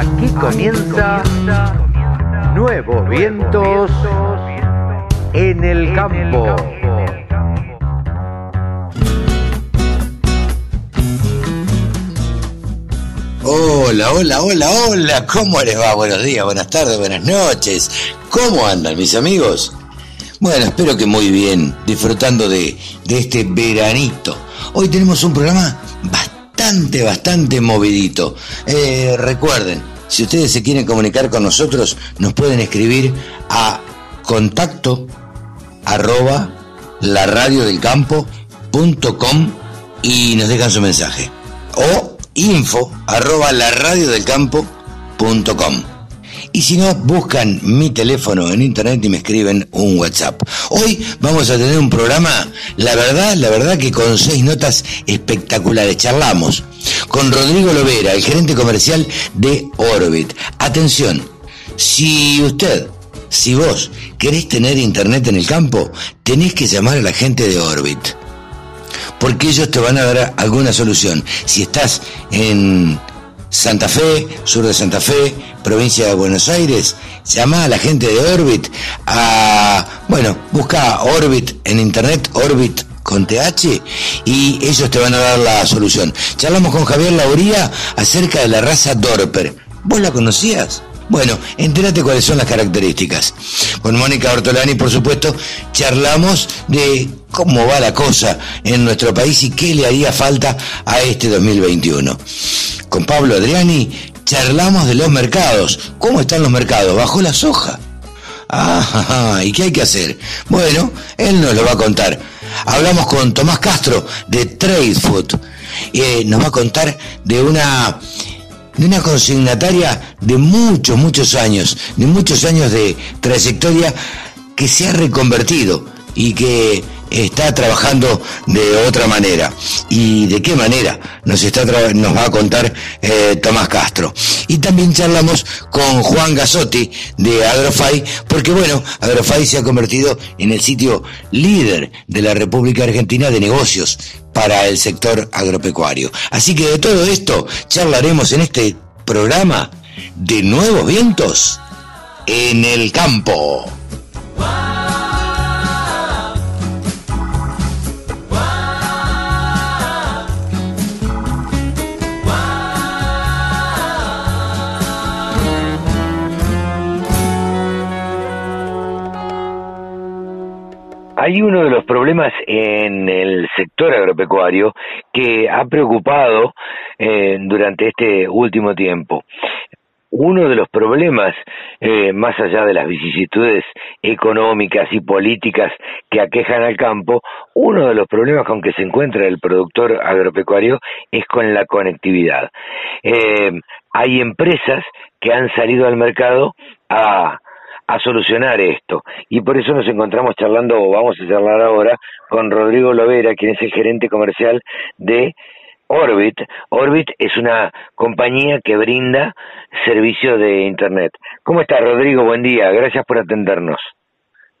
Aquí comienza Nuevos Vientos en el Campo. Hola, hola, hola, hola, ¿cómo les va? Buenos días, buenas tardes, buenas noches. ¿Cómo andan mis amigos? Bueno, espero que muy bien, disfrutando de, este veranito. Hoy tenemos un programa bastante, bastante movidito. Eh, recuerden, si ustedes se quieren comunicar con nosotros, nos pueden escribir a contacto arroba laradiodelcampo.com y nos dejan su mensaje. O info arroba laradiodelcampo.com. Y si no, buscan mi teléfono en internet y me escriben un WhatsApp. Hoy vamos a tener un programa, la verdad, la verdad que con seis notas espectaculares. Charlamos con Rodrigo Lovera, el gerente comercial de Orbit. Atención, si usted, si vos querés tener internet en el campo, tenés que llamar a la gente de Orbit porque ellos te van a dar alguna solución. Si estás en Santa Fe, sur de Santa Fe, provincia de Buenos Aires, llama a la gente de Orbit a, bueno, busca Orbit en internet, Orbit con TH y ellos te van a dar la solución. Charlamos con Javier Lauría acerca de la raza Dorper. ¿Vos la conocías? Bueno, entérate cuáles son las características. Con Mónica Ortolani, por supuesto, charlamos de cómo va la cosa en nuestro país y qué le haría falta a este 2021. Con Pablo Adriani charlamos de los mercados. ¿Cómo están los mercados? ¿Bajo la soja? Ah, ¿y qué hay que hacer? Bueno, él nos lo va a contar. Hablamos con Tomás Castro de Trade Food. Eh, nos va a contar de una de una consignataria de muchos, muchos años, de muchos años de trayectoria que se ha reconvertido y que está trabajando de otra manera. ¿Y de qué manera? Nos, está nos va a contar eh, Tomás Castro. Y también charlamos con Juan Gasotti de Agrofy, porque bueno, Agrofy se ha convertido en el sitio líder de la República Argentina de negocios para el sector agropecuario. Así que de todo esto charlaremos en este programa de Nuevos Vientos en el Campo. Hay uno de los problemas en el sector agropecuario que ha preocupado eh, durante este último tiempo. Uno de los problemas, eh, más allá de las vicisitudes económicas y políticas que aquejan al campo, uno de los problemas con que se encuentra el productor agropecuario es con la conectividad. Eh, hay empresas que han salido al mercado a a solucionar esto. Y por eso nos encontramos charlando, o vamos a charlar ahora, con Rodrigo Lovera, quien es el gerente comercial de Orbit. Orbit es una compañía que brinda servicio de Internet. ¿Cómo está, Rodrigo? Buen día. Gracias por atendernos.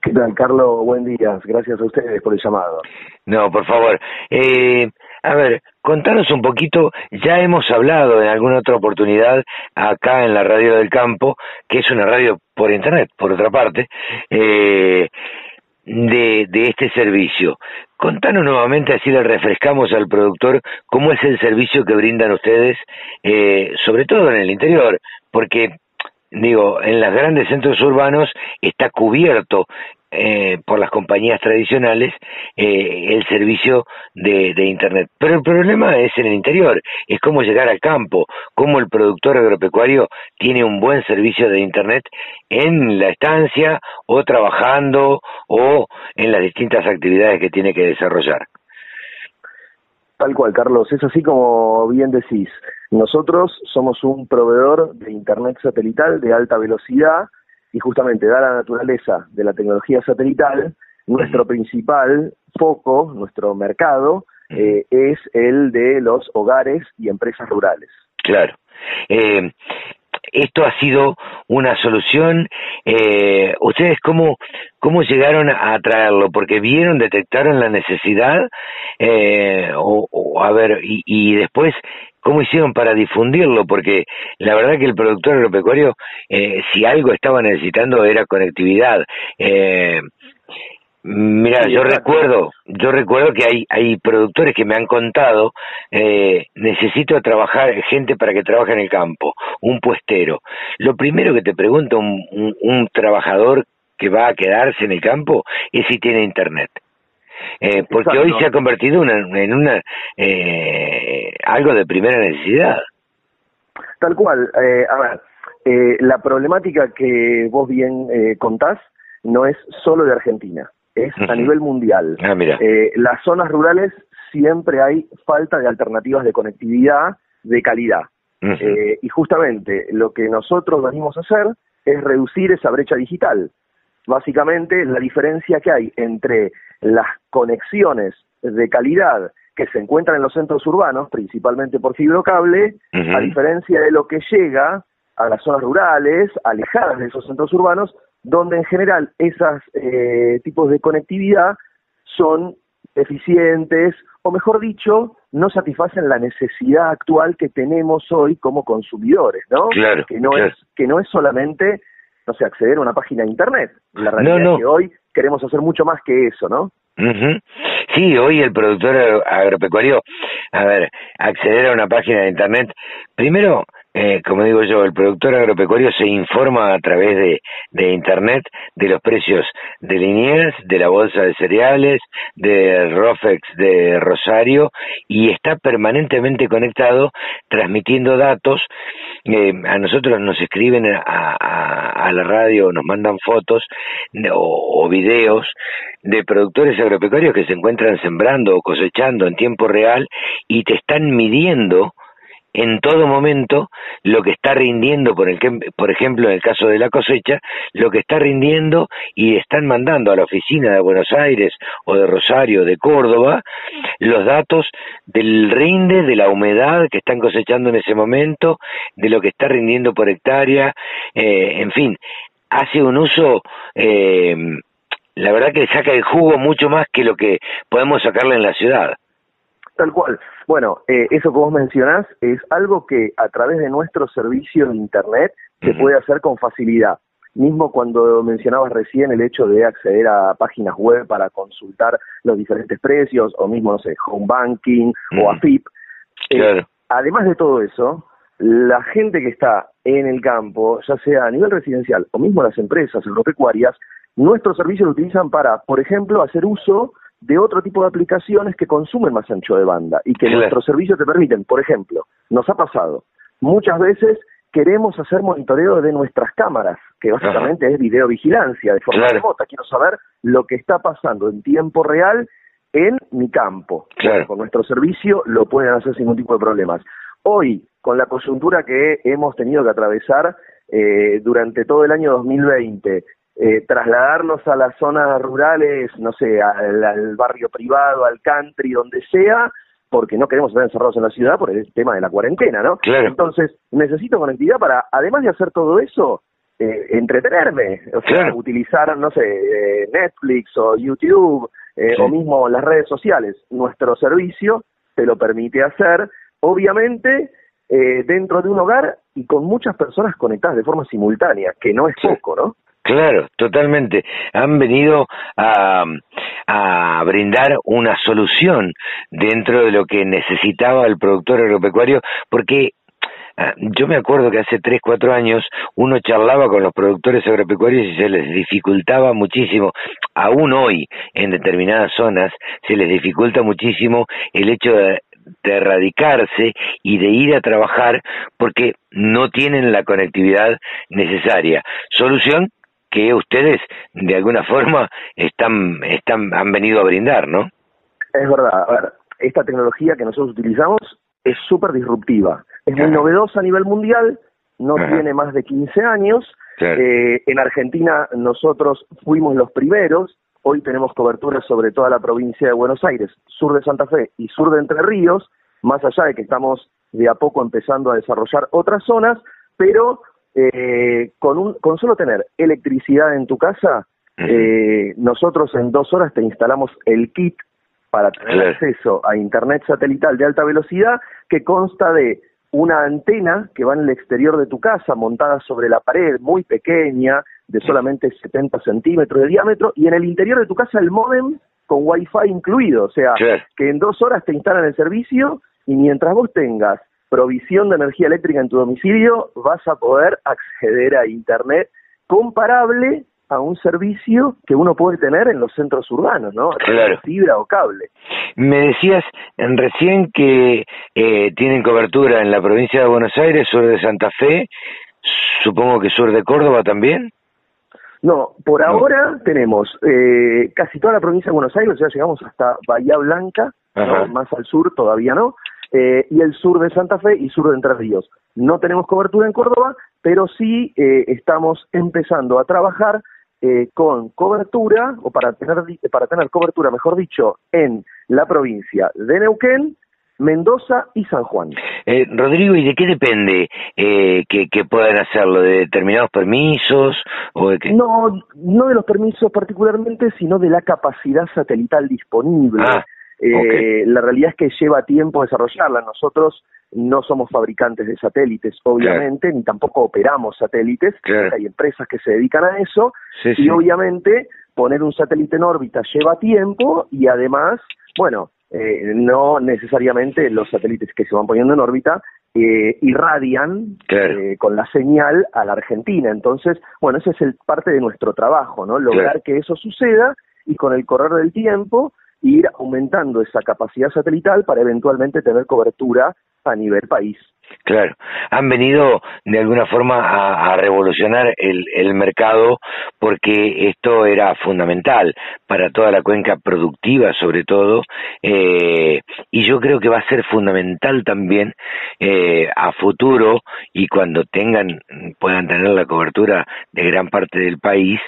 ¿Qué tal, Carlos? Buen día. Gracias a ustedes por el llamado. No, por favor. Eh, a ver, contanos un poquito, ya hemos hablado en alguna otra oportunidad acá en la radio del campo, que es una radio por internet, por otra parte, eh, de, de este servicio. Contanos nuevamente, así le refrescamos al productor, cómo es el servicio que brindan ustedes, eh, sobre todo en el interior, porque digo, en los grandes centros urbanos está cubierto eh, por las compañías tradicionales eh, el servicio de, de, Internet. Pero el problema es en el interior, es cómo llegar al campo, cómo el productor agropecuario tiene un buen servicio de Internet en la estancia o trabajando o en las distintas actividades que tiene que desarrollar. Tal cual, Carlos, es así como bien decís. Nosotros somos un proveedor de Internet satelital de alta velocidad y justamente, da la naturaleza de la tecnología satelital, nuestro principal foco, nuestro mercado, eh, es el de los hogares y empresas rurales. Claro. Eh, esto ha sido una solución. Eh, ¿Ustedes cómo, cómo llegaron a traerlo? Porque vieron, detectaron la necesidad, eh, o, a ver, y, y después ¿Cómo hicieron para difundirlo? Porque la verdad que el productor agropecuario, eh, si algo estaba necesitando era conectividad. Mira, yo recuerdo, yo recuerdo que hay, hay productores que me han contado, eh, necesito trabajar, gente para que trabaje en el campo, un puestero. Lo primero que te pregunta un, un, trabajador que va a quedarse en el campo es si tiene internet. Eh, porque hoy se ha convertido en una eh, algo de primera necesidad. Tal cual. Eh, a ver, eh, la problemática que vos bien eh, contás no es solo de Argentina es a nivel mundial. Ah, eh, las zonas rurales siempre hay falta de alternativas de conectividad de calidad. Eh, y justamente lo que nosotros venimos a hacer es reducir esa brecha digital. Básicamente la diferencia que hay entre las conexiones de calidad que se encuentran en los centros urbanos, principalmente por fibrocable, a diferencia de lo que llega a las zonas rurales, alejadas de esos centros urbanos, donde en general esos eh, tipos de conectividad son eficientes o mejor dicho, no satisfacen la necesidad actual que tenemos hoy como consumidores, ¿no? Claro, que no es que no es solamente no sé, acceder a una página de internet. La realidad es que hoy queremos hacer mucho más que eso, ¿no? Sí, hoy el productor agropecuario, a ver, acceder a una página de internet, primero eh, como digo yo, el productor agropecuario se informa a través de, Internet de los precios de Liniers, de la bolsa de cereales, de Rofex de Rosario y está permanentemente conectado transmitiendo datos. Eh, a nosotros nos escriben a, a, la radio, nos mandan fotos o, o videos de productores agropecuarios que se encuentran sembrando o cosechando en tiempo real y te están midiendo en todo momento lo que está rindiendo, por, el por ejemplo, en el caso de la cosecha, lo que está rindiendo y están mandando a la oficina de Buenos Aires o de Rosario, de Córdoba, los datos del rinde, de la humedad que están cosechando en ese momento, de lo que está rindiendo por hectárea, eh, en fin, hace un uso, eh, la verdad que saca el jugo mucho más que lo que podemos sacarle en la ciudad. Tal cual. Bueno, eh, eso que vos mencionás es algo que a través de nuestro servicio de Internet se puede hacer con facilidad. Mismo cuando mencionabas recién el hecho de acceder a páginas web para consultar los diferentes precios, o mismo, no sé, home banking o AFIP. Eh, además de todo eso, la gente que está en el campo, ya sea a nivel residencial o mismo las empresas agropecuarias, nuestros servicios lo utilizan para, por ejemplo, hacer uso de otro tipo de aplicaciones que consumen más ancho de banda y que nuestros servicios te permiten. Por ejemplo, nos ha pasado, muchas veces queremos hacer monitoreo de nuestras cámaras, que básicamente es videovigilancia de forma remota. Quiero saber lo que está pasando en tiempo real en mi campo. Con nuestro servicio lo pueden hacer sin ningún tipo de problemas. Hoy, con la coyuntura que hemos tenido que atravesar eh, durante todo el año 2020, eh, trasladarnos a las zonas rurales, no sé, al, barrio privado, al country, donde sea, porque no queremos estar encerrados en la ciudad por el tema de la cuarentena, ¿no? Entonces, necesito conectividad para, además de hacer todo eso, eh, entretenerme, o sea, utilizar, no sé, eh, Netflix o YouTube, o mismo las redes sociales. Nuestro servicio te lo permite hacer, obviamente, dentro de un hogar y con muchas personas conectadas de forma simultánea, que no es poco, ¿no? Claro, totalmente. Han venido a, a brindar una solución dentro de lo que necesitaba el productor agropecuario, porque ah, yo me acuerdo que hace tres, cuatro años uno charlaba con los productores agropecuarios y se les dificultaba muchísimo, aún hoy en determinadas zonas se les dificulta muchísimo el hecho de, de erradicarse y de ir a trabajar porque no tienen la conectividad necesaria. Solución que ustedes de alguna forma están, están, han venido a brindar, ¿no? Es verdad, a ver, esta tecnología que nosotros utilizamos es súper disruptiva, es muy novedosa a nivel mundial, no tiene más de 15 años, eh, en Argentina nosotros fuimos los primeros, hoy tenemos cobertura sobre toda la provincia de Buenos Aires, sur de Santa Fe y sur de Entre Ríos, más allá de que estamos de a poco empezando a desarrollar otras zonas, pero eh, con, un, con solo tener electricidad en tu casa, eh, nosotros en dos horas te instalamos el kit para tener acceso a Internet satelital de alta velocidad que consta de una antena que va en el exterior de tu casa, montada sobre la pared, muy pequeña, de solamente 70 centímetros de diámetro, y en el interior de tu casa el modem con Wi-Fi incluido, o sea, que en dos horas te instalan el servicio y mientras vos tengas provisión de energía eléctrica en tu domicilio, vas a poder acceder a Internet comparable a un servicio que uno puede tener en los centros urbanos, ¿no? Claro. Fibra o cable. Me decías recién que eh, tienen cobertura en la provincia de Buenos Aires, sur de Santa Fe, supongo que sur de Córdoba también. No, por ahora tenemos eh, casi toda la provincia de Buenos Aires, o sea, llegamos hasta Bahía Blanca, más al sur todavía no, eh, y el sur de Santa Fe y sur de Entre Ríos. No tenemos cobertura en Córdoba, pero sí eh, estamos empezando a trabajar con cobertura, o para tener, para tener cobertura, mejor dicho, en la provincia de Neuquén, Mendoza y San Juan. Eh, Rodrigo, ¿y de qué depende eh, que, que, puedan hacerlo? ¿De determinados permisos? o de qué? No, no de los permisos particularmente, sino de la capacidad satelital disponible. Ah, eh, La realidad es que lleva tiempo desarrollarla. Nosotros no somos fabricantes de satélites, obviamente, ni tampoco operamos satélites. Hay empresas que se dedican a eso. y obviamente poner un satélite en órbita lleva tiempo y además, bueno, eh, no necesariamente los satélites que se van poniendo en órbita eh, irradian eh, con la señal a la Argentina. Entonces, bueno, ese es el, parte de nuestro trabajo, ¿no? Lograr que eso suceda y con el correr del tiempo ir aumentando esa capacidad satelital para eventualmente tener cobertura a nivel país. Claro, han venido de alguna forma a, revolucionar el, el, mercado porque esto era fundamental para toda la cuenca productiva sobre todo eh, y yo creo que va a ser fundamental también eh, a futuro y cuando tengan puedan tener la cobertura de gran parte del país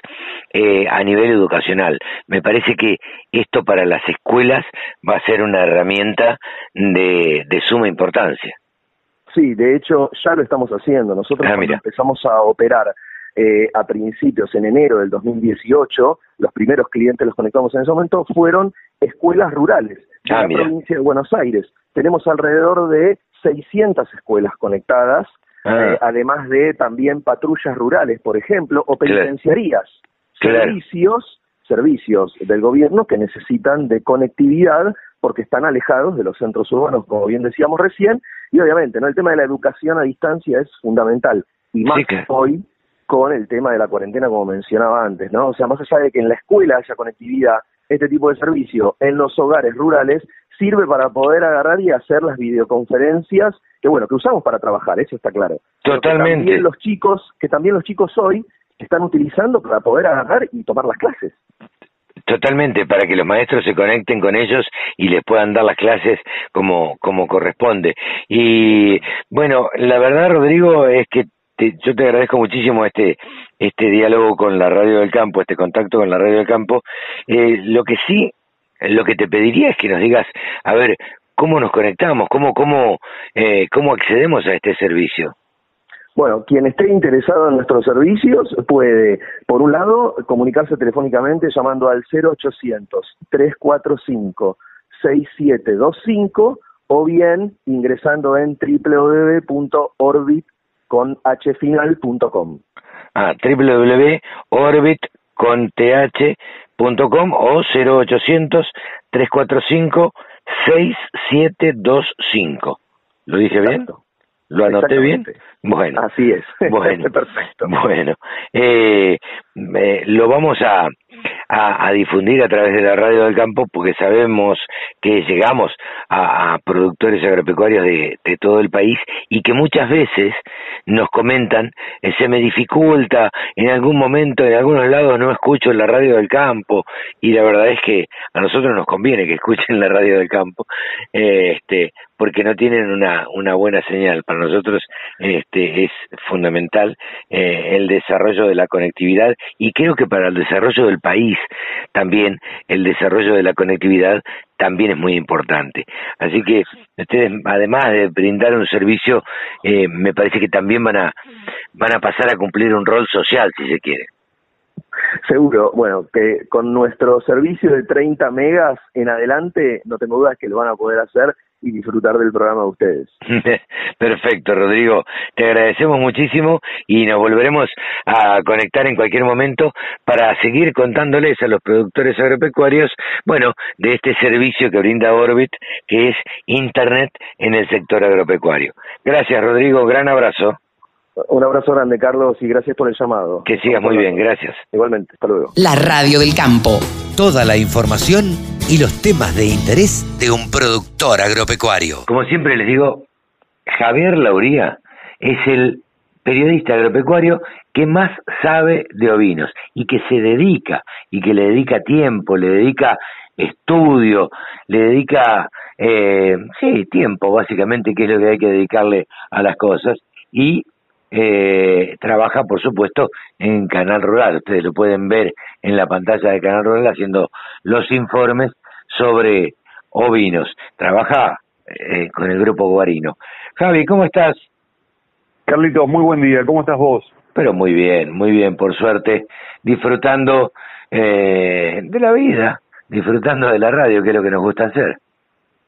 eh, a nivel educacional. Me parece que esto para las escuelas va a ser una herramienta de, de suma importancia. Sí, de hecho ya lo estamos haciendo. Nosotros ah, empezamos a operar eh, a principios, en enero del 2018, los primeros clientes los conectamos en ese momento fueron escuelas rurales de ah, la provincia de Buenos Aires. Tenemos alrededor de 600 escuelas conectadas, ah. eh, además de también patrullas rurales, por ejemplo, o penitenciarías, servicios, servicios del gobierno que necesitan de conectividad porque están alejados de los centros urbanos, como bien decíamos recién, y obviamente, ¿no? El tema de la educación a distancia es fundamental, y más hoy con el tema de la cuarentena, como mencionaba antes, ¿no? O sea, más allá de que en la escuela haya conectividad, este tipo de servicio en los hogares rurales sirve para poder agarrar y hacer las videoconferencias que bueno, que usamos para trabajar, eso está claro. Totalmente. Que también los chicos, que también los chicos hoy están utilizando para poder agarrar y tomar las clases. Totalmente, para que los maestros se conecten con ellos y les puedan dar las clases como, como corresponde. Y bueno, la verdad, Rodrigo, es que yo te agradezco muchísimo este, este diálogo con la Radio del Campo, este contacto con la Radio del Campo. Eh, lo que sí, lo que te pediría es que nos digas, a ver, ¿cómo nos conectamos? ¿Cómo, cómo, eh, cómo accedemos a este servicio? Bueno, quien esté interesado en nuestros servicios puede, por un lado, comunicarse telefónicamente llamando al 0800-345-6725 o bien ingresando en www.orbitconhfinal.com. Ah, www.orbitconth.com o 0800-345-6725. ¿Lo dije bien? ¿Lo anoté bien? Bueno. Así es. Bueno. Perfecto. Bueno. Eh, lo vamos a, a, difundir a través de la radio del campo porque sabemos que llegamos a, productores agropecuarios de, todo el país y que muchas veces nos comentan, eh, se me dificulta, en algún momento, en algunos lados no escucho la radio del campo y la verdad es que a nosotros nos conviene que escuchen la radio del campo, eh, este, porque no tienen una, una buena señal. Para nosotros este, es fundamental eh, el desarrollo de la conectividad y creo que para el desarrollo del país también el desarrollo de la conectividad también es muy importante. Así que ustedes, además de brindar un servicio, eh, me parece que también van a, van a pasar a cumplir un rol social, si se quiere. Seguro, bueno, que con nuestro servicio de 30 megas en adelante, no tengo dudas que lo van a poder hacer y disfrutar del programa de ustedes. Perfecto, Rodrigo. Te agradecemos muchísimo y nos volveremos a conectar en cualquier momento para seguir contándoles a los productores agropecuarios, bueno, de este servicio que brinda Orbit, que es Internet en el sector agropecuario. Gracias, Rodrigo. Gran abrazo. Un abrazo grande, Carlos, y gracias por el llamado. Que sigas muy bien, gracias. Igualmente, hasta luego. La radio del campo. Toda la información y los temas de interés de un productor agropecuario. Como siempre les digo, Javier Lauría es el periodista agropecuario que más sabe de ovinos y que se dedica y que le dedica tiempo, le dedica estudio, le dedica, eh, sí, tiempo básicamente, que es lo que hay que dedicarle a las cosas y eh, trabaja, por supuesto, en Canal Rural. Ustedes lo pueden ver en la pantalla de Canal Rural haciendo los informes sobre ovinos. Trabaja eh, con el grupo Guarino. Javi, ¿cómo estás? Carlito, muy buen día. ¿Cómo estás vos? Pero muy bien, muy bien, por suerte, disfrutando eh, de la vida, disfrutando de la radio, que es lo que nos gusta hacer.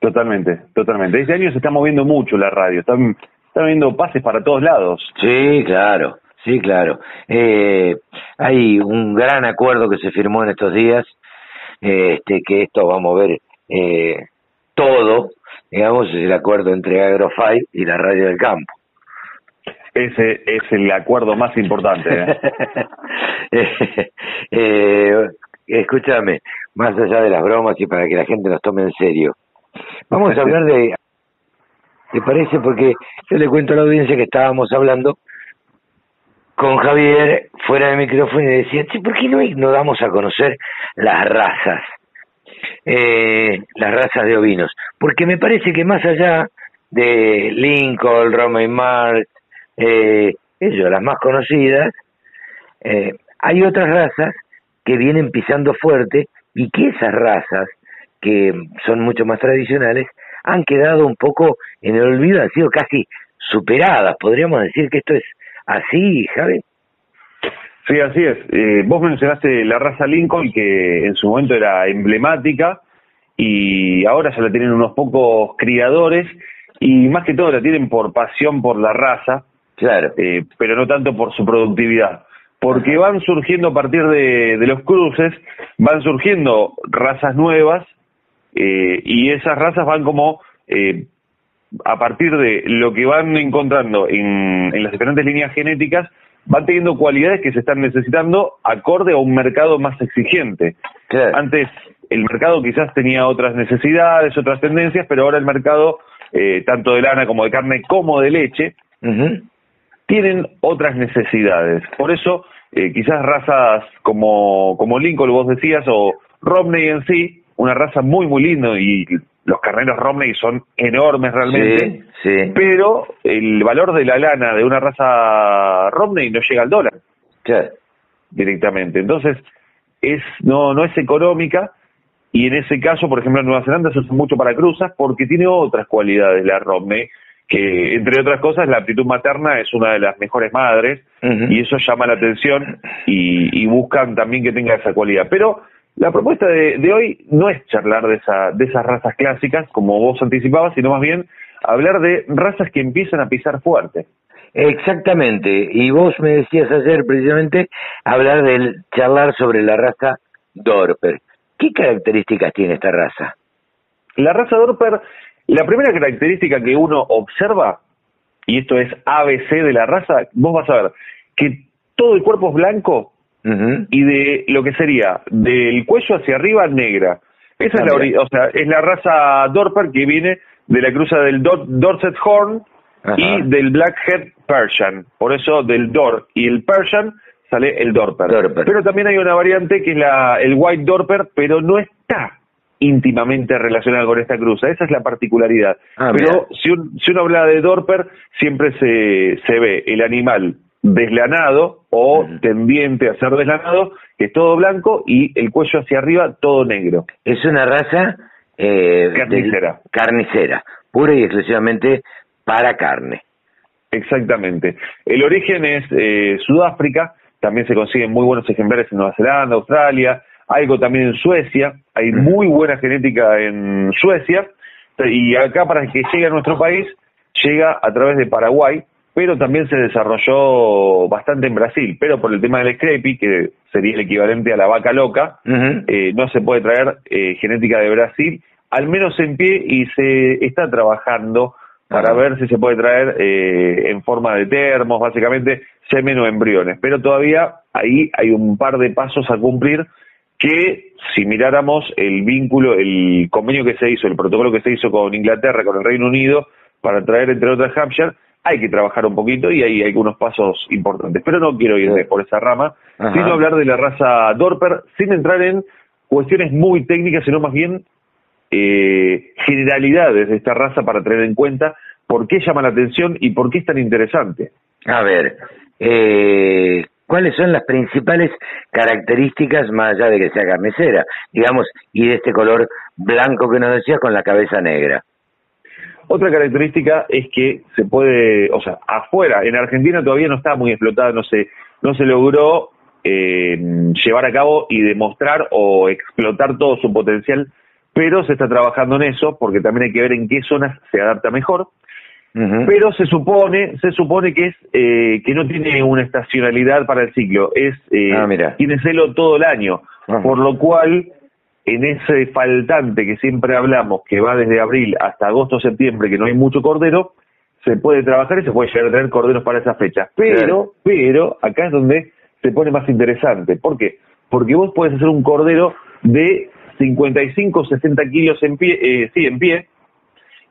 Totalmente, totalmente. Este año se está moviendo mucho la radio. Están está habiendo pases para todos lados. Sí, claro, sí, claro. Eh, hay un gran acuerdo que se firmó en estos días, este, que esto va a mover eh, todo, digamos, es el acuerdo entre Agrofy y la radio del campo. Ese es el acuerdo más importante. ¿eh? eh, escúchame, más allá de las bromas y para que la gente nos tome en serio, vamos a hablar de ¿Te parece? Porque yo le cuento a la audiencia que estábamos hablando con Javier fuera de micrófono y decía, ¿por qué no, no damos a conocer las razas? Eh, las razas de ovinos. Porque me parece que más allá de Lincoln, Roma y Mark, eh, ellos, las más conocidas, eh, hay otras razas que vienen pisando fuerte y que esas razas, que son mucho más tradicionales, han quedado un poco en el olvido, han sido casi superadas. ¿Podríamos decir que esto es así, Javi? Sí, así es. Eh, vos mencionaste la raza Lincoln, que en su momento era emblemática, y ahora ya la tienen unos pocos criadores, y más que todo la tienen por pasión por la raza, claro. Eh, pero no tanto por su productividad. Porque van surgiendo a partir de, de los cruces, van surgiendo razas nuevas eh, y esas razas van como eh, a partir de lo que van encontrando en, las diferentes líneas genéticas, van teniendo cualidades que se están necesitando acorde a un mercado más exigente. Antes el mercado quizás tenía otras necesidades, otras tendencias, pero ahora el mercado, eh, tanto de lana como de carne como de leche, tienen otras necesidades. Por eso, quizás razas como, como Lincoln, vos decías, o Romney en sí, una raza muy, muy linda y los carneros Romney son enormes realmente, sí, pero el valor de la lana de una raza Romney no llega al dólar directamente. Entonces, es no, no es económica y en ese caso, por ejemplo, en Nueva Zelanda se usa mucho para cruzas porque tiene otras cualidades la Romney, que entre otras cosas la aptitud materna es una de las mejores madres y eso llama la atención y, y buscan también que tenga esa cualidad. Pero la propuesta de, hoy no es charlar de, esa, de esas razas clásicas, como vos anticipabas, sino más bien hablar de razas que empiezan a pisar fuerte. Exactamente, y vos me decías ayer precisamente hablar del charlar sobre la raza Dorper. ¿Qué características tiene esta raza? La raza Dorper, la primera característica que uno observa, y esto es ABC de la raza, vos vas a ver que todo el cuerpo es blanco y de lo que sería del cuello hacia arriba negra. Esa es la, o sea, es la raza Dorper que viene de la cruza del Dorset Horn y del Blackhead Persian. Por eso del Dor y el Persian sale el Dorper. Pero también hay una variante que es la, el White Dorper, pero no está íntimamente relacionada con esta cruza. Esa es la particularidad. Ah, pero si, si uno habla de Dorper, siempre se, se ve el animal deslanado o tendiente a ser deslanado, que es todo blanco y el cuello hacia arriba todo negro. Es una raza eh, carnicera. carnicera, pura y exclusivamente para carne. Exactamente. El origen es eh, Sudáfrica, también se consiguen muy buenos ejemplares en Nueva Zelanda, Australia, algo también en Suecia, hay muy buena genética en Suecia, y acá para que llegue a nuestro país, llega a través de Paraguay, pero también se desarrolló bastante en Brasil, pero por el tema del scrapie, que sería el equivalente a la vaca loca, eh, no se puede traer eh, genética de Brasil, al menos en pie, y se está trabajando para ver si se puede traer eh, en forma de termos, básicamente semen o embriones, pero todavía ahí hay un par de pasos a cumplir que si miráramos el vínculo, el convenio que se hizo, el protocolo que se hizo con Inglaterra, con el Reino Unido, para traer entre otras Hampshire, hay que trabajar un poquito y hay algunos pasos importantes. Pero no quiero ir por esa rama, sino hablar de la raza Dorper sin entrar en cuestiones muy técnicas, sino más bien eh, generalidades de esta raza para tener en cuenta por qué llama la atención y por qué es tan interesante. A ver, eh, ¿cuáles son las principales características, más allá de que sea carnicera, digamos, y de este color blanco que nos decía con la cabeza negra? Otra característica es que se puede, o sea, afuera, en Argentina todavía no está muy explotada, no se, no se logró eh, llevar a cabo y demostrar o explotar todo su potencial, pero se está trabajando en eso porque también hay que ver en qué zonas se adapta mejor. Pero se supone, se supone que es eh, que no tiene una estacionalidad para el ciclo, es eh, ah, tiene celo todo el año, por lo cual en ese faltante que siempre hablamos, que va desde abril hasta agosto, septiembre, que no hay mucho cordero, se puede trabajar y se puede llegar a tener corderos para esa fecha. Pero, pero, acá es donde se pone más interesante. ¿Por qué? Porque vos puedes hacer un cordero de 55, 60 kilos en pie, eh, sí, en pie,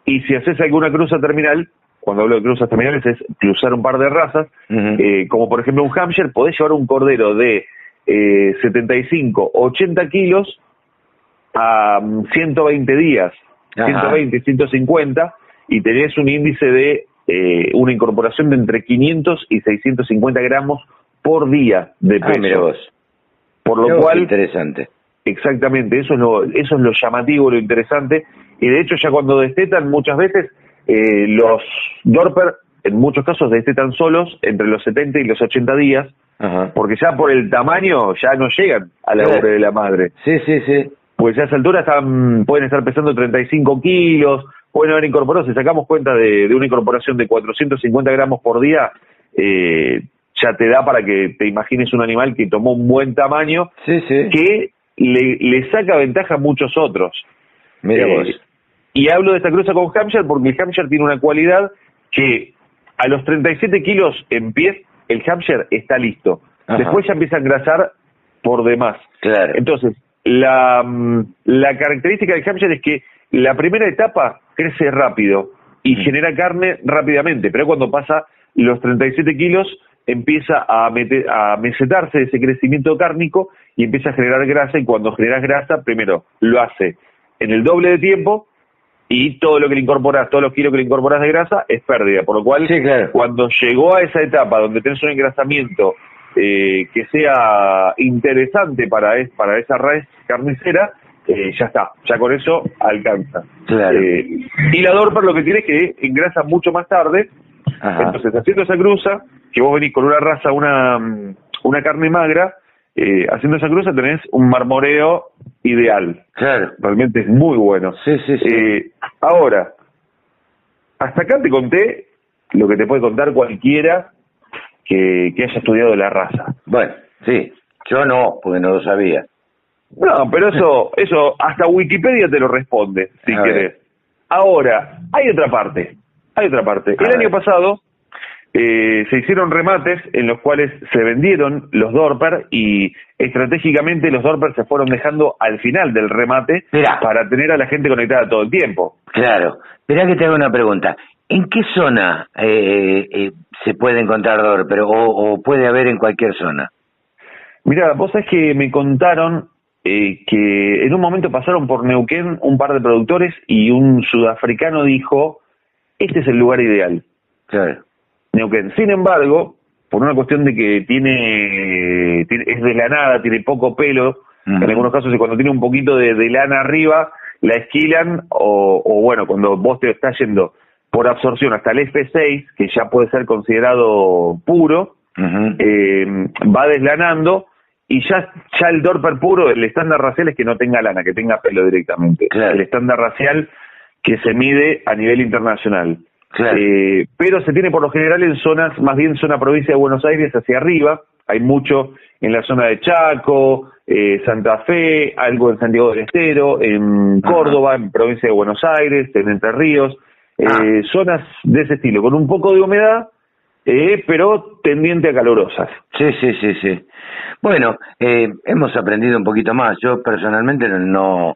y si haces alguna cruza terminal, cuando hablo de cruzas terminales es cruzar un par de razas, eh, como por ejemplo un Hampshire, podés llevar un cordero de eh, 75, 80 kilos a 120 días, 120, 150, y tenés un índice de eh, una incorporación de entre 500 y 650 gramos por día de ah, peso. Por lo cual... Interesante. Exactamente, eso es, lo, eso es lo llamativo, lo interesante, y de hecho ya cuando destetan muchas veces eh, los Dorper en muchos casos destetan solos entre los 70 y los 80 días, porque ya por el tamaño ya no llegan a la hora de la madre. Sí, sí, sí pues a esa altura están, pueden estar pesando 35 kilos, pueden haber incorporado, si sacamos cuenta de, una incorporación de 450 gramos por día, eh, ya te da para que te imagines un animal que tomó un buen tamaño, que le, saca ventaja a muchos otros. Mira vos. Eh, y hablo de esta cruza con Hampshire porque el Hampshire tiene una cualidad que a los 37 kilos en pie, el Hampshire está listo. Después ya empieza a engrasar por demás. Claro. Entonces, la, mm, la característica del Hampshire es que la primera etapa crece rápido y mm. genera carne rápidamente, pero cuando pasa los 37 kilos empieza a, meter, a mesetarse ese crecimiento cárnico y empieza a generar grasa y cuando generas grasa, primero lo hace en el doble de tiempo y todo lo que le incorporas, todos los kilos que le incorporas de grasa es pérdida, por lo cual cuando llegó a esa etapa donde tenés un engrasamiento eh, que sea interesante para, es, para esa red carnicera, eh, ya está, ya con eso alcanza. Eh, y la Dorper lo que tiene es que engrasa mucho más tarde, entonces haciendo esa cruza, que vos venís con una raza, una, una carne magra, eh, haciendo esa cruza tenés un marmoreo ideal. Claro. Realmente es muy bueno. Sí, sí, sí. ahora, hasta acá te conté lo que te puede contar cualquiera que, haya estudiado la raza. Bueno, sí, yo no, porque no lo sabía. No, pero eso, eso hasta Wikipedia te lo responde, si querés. Ahora, hay otra parte, hay otra parte. El año pasado eh, se hicieron remates en los cuales se vendieron los Dorper y estratégicamente los Dorper se fueron dejando al final del remate para tener a la gente conectada todo el tiempo. Claro. Esperá que te haga una pregunta. ¿En qué zona eh, eh, se puede encontrar Dorper o, puede haber en cualquier zona? Mira, vos sabés que me contaron eh, que en un momento pasaron por Neuquén un par de productores y un sudafricano dijo, este es el lugar ideal. Claro. Neuquén. Sin embargo, por una cuestión de que tiene, es de la nada, tiene poco pelo, en algunos casos cuando tiene un poquito de, lana arriba, la esquilan o, o, bueno, cuando vos te estás yendo por absorción hasta el F6, que ya puede ser considerado puro, eh, va deslanando y ya, ya el Dorper puro, el estándar racial es que no tenga lana, que tenga pelo directamente. El estándar racial que se mide a nivel internacional. Eh, pero se tiene por lo general en zonas, más bien zona provincia de Buenos Aires hacia arriba, hay mucho en la zona de Chaco, eh, Santa Fe, algo en Santiago del Estero, en Córdoba, en provincia de Buenos Aires, en Entre Ríos, eh, ah. zonas de ese estilo, con un poco de humedad, eh, pero tendiente a calurosas. Sí, sí, sí, sí. Bueno, eh, hemos aprendido un poquito más. Yo personalmente no,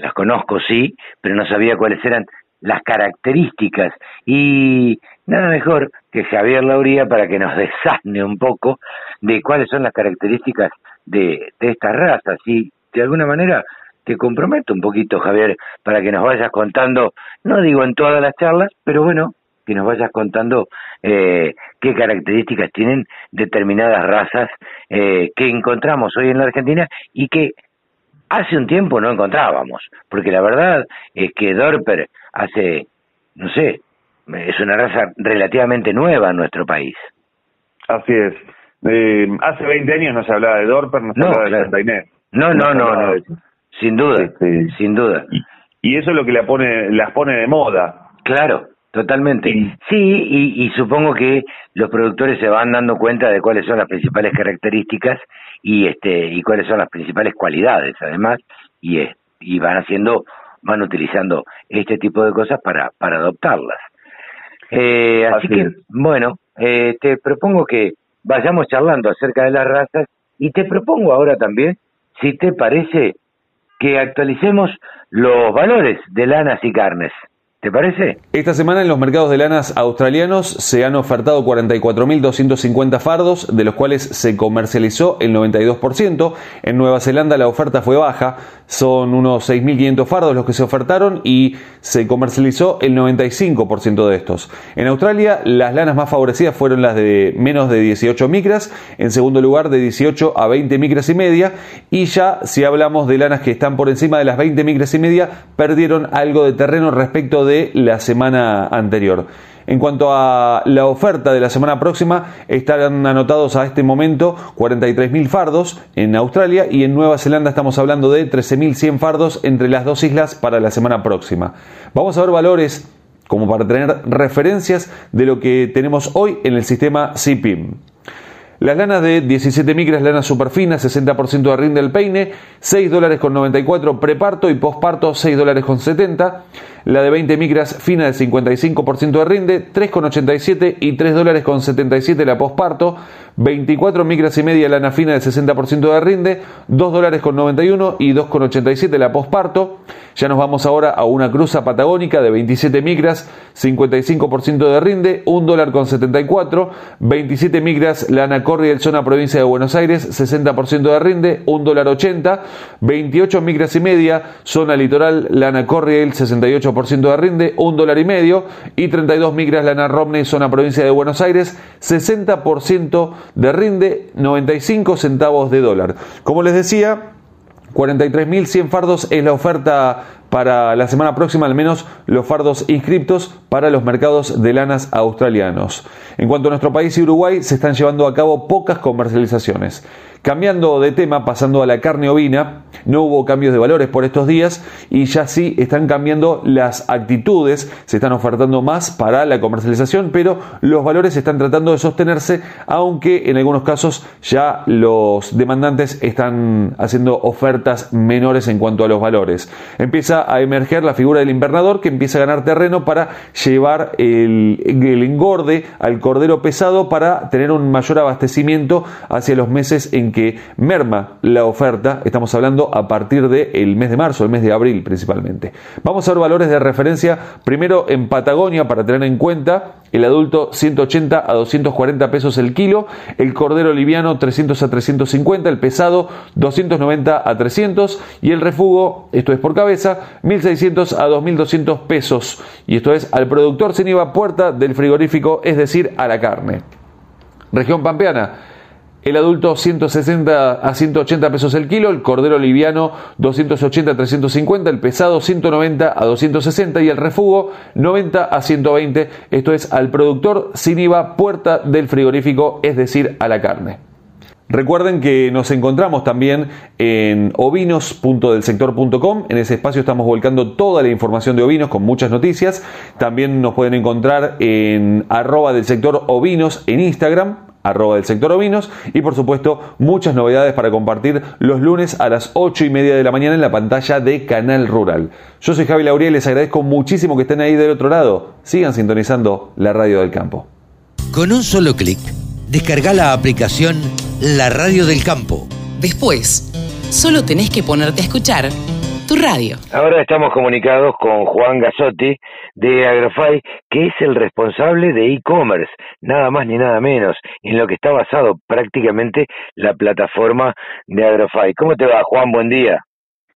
las conozco, sí, pero no sabía cuáles eran las características. Y nada mejor que Javier Lauría para que nos desasne un poco de cuáles son las características de, de estas razas. Y de alguna manera te comprometo un poquito, Javier, para que nos vayas contando, no digo en todas las charlas, pero bueno, que nos vayas contando eh, qué características tienen determinadas razas eh, que encontramos hoy en la Argentina y que hace un tiempo no encontrábamos, porque la verdad es que Dorper hace, no sé, es una raza relativamente nueva en nuestro país. Así es. Eh, hace 20 años no se hablaba de Dorper, no se hablaba de Santa Inés. No, no, no, no, sin duda, sin duda. Y, y, eso es lo que la pone, las pone de moda. Claro, Totalmente. Sí, y, supongo que los productores se van dando cuenta de cuáles son las principales características y este y cuáles son las principales cualidades, además, y y van haciendo, van utilizando este tipo de cosas para para adoptarlas. Eh, así, que, bueno, eh, te propongo que vayamos charlando acerca de las razas y te propongo ahora también, si te parece, que actualicemos los valores de lanas y carnes. ¿Te parece? Esta semana en los mercados de lanas australianos se han ofertado 44.250 fardos, de los cuales se comercializó el 92%. En Nueva Zelanda la oferta fue baja, son unos 6.500 fardos los que se ofertaron y se comercializó el 95% de estos. En Australia las lanas más favorecidas fueron las de menos de 18 micras, en segundo lugar de 18 a 20 micras y media y ya si hablamos de lanas que están por encima de las 20 micras y media perdieron algo de terreno respecto de la semana anterior. En cuanto a la oferta de la semana próxima, estarán anotados a este momento 43.000 fardos en Australia y en Nueva Zelanda estamos hablando de 13.100 fardos entre las dos islas para la semana próxima. Vamos a ver valores como para tener referencias de lo que tenemos hoy en el sistema CPIM. Las lanas de 17 micras, lana superfina, 60% de rinde del peine, 6 dólares con 94 preparto y posparto, 6 dólares con 70 la de 20 micras fina de 55% de rinde, 3,87 y 3 dólares con 77 la posparto, 24 micras y media lana fina de 60% de rinde, 2 dólares con 91 y 2,87 la posparto. Ya nos vamos ahora a una cruza patagónica de 27 micras, 55% de rinde, 1 dólar con 74, 27 micras lana Corriel zona provincia de Buenos Aires, 60% de rinde, 1 dólar 80, 28 micras y media zona litoral lana Corriel 68% de rinde, 1 dólar y medio y 32 micras lana Romney zona provincia de Buenos Aires, 60% de rinde 95 centavos de dólar. Como les decía, 43.100 fardos es la oferta para la semana próxima, al menos los fardos inscriptos para los mercados de lanas australianos. En cuanto a nuestro país y Uruguay, se están llevando a cabo pocas comercializaciones. Cambiando de tema, pasando a la carne ovina, no hubo cambios de valores por estos días y ya sí están cambiando las actitudes, se están ofertando más para la comercialización, pero los valores están tratando de sostenerse, aunque en algunos casos ya los demandantes están haciendo ofertas menores en cuanto a los valores. Empieza a emerger la figura del invernador que empieza a ganar terreno para llevar el, engorde al cordero pesado para tener un mayor abastecimiento hacia los meses en que merma la oferta, estamos hablando a partir del mes de marzo, el mes de abril principalmente. Vamos a ver valores de referencia, primero en Patagonia para tener en cuenta, el adulto 180 a 240 pesos el kilo, el cordero liviano 300 a 350, el pesado 290 a 300 y el refugo, esto es por cabeza, 1600 a 2200 pesos y esto es al productor sin IVA puerta del frigorífico, es decir, a la carne. Región Pampeana. El adulto 160 a 180 pesos el kilo, el cordero liviano 280 a 350, el pesado 190 a 260 y el refugo 90 a 120. Esto es al productor sin IVA, puerta del frigorífico, es decir, a la carne. Recuerden que nos encontramos también en ovinos.delsector.com. En ese espacio estamos volcando toda la información de ovinos con muchas noticias. También nos pueden encontrar en arroba del sector ovinos en Instagram arroba del sector ovinos y por supuesto muchas novedades para compartir los lunes a las 8 y media de la mañana en la pantalla de Canal Rural. Yo soy Javi Lauriel, les agradezco muchísimo que estén ahí del otro lado. Sigan sintonizando la radio del campo. Con un solo clic, descarga la aplicación La Radio del Campo. Después, solo tenés que ponerte a escuchar tu radio. Ahora estamos comunicados con Juan Gasotti de Agrofy, que es el responsable de e-commerce, nada más ni nada menos, en lo que está basado prácticamente la plataforma de Agrofy. ¿Cómo te va, Juan? Buen día.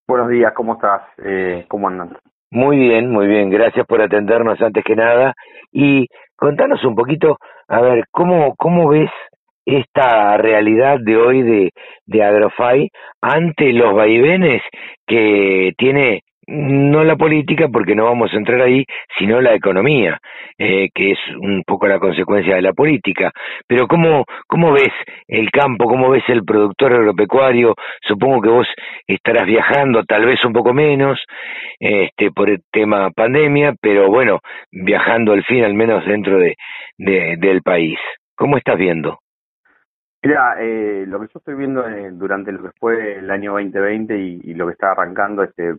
Buenos días, ¿cómo estás? Eh, ¿Cómo andan? Muy bien, muy bien. Gracias por atendernos antes que nada. Y contanos un poquito, a ver, ¿cómo, cómo ves esta realidad de hoy de, de Agrofy ante los vaivenes que tiene no la política, porque no vamos a entrar ahí, sino la economía, eh, que es un poco la consecuencia de la política. Pero ¿cómo, ¿cómo ves el campo? ¿Cómo ves el productor agropecuario? Supongo que vos estarás viajando, tal vez un poco menos, este, por el tema pandemia, pero bueno, viajando al fin, al menos dentro de, de del país. ¿Cómo estás viendo? Mira, eh, lo que yo estoy viendo eh, durante lo que fue el año 2020 y, lo que está arrancando este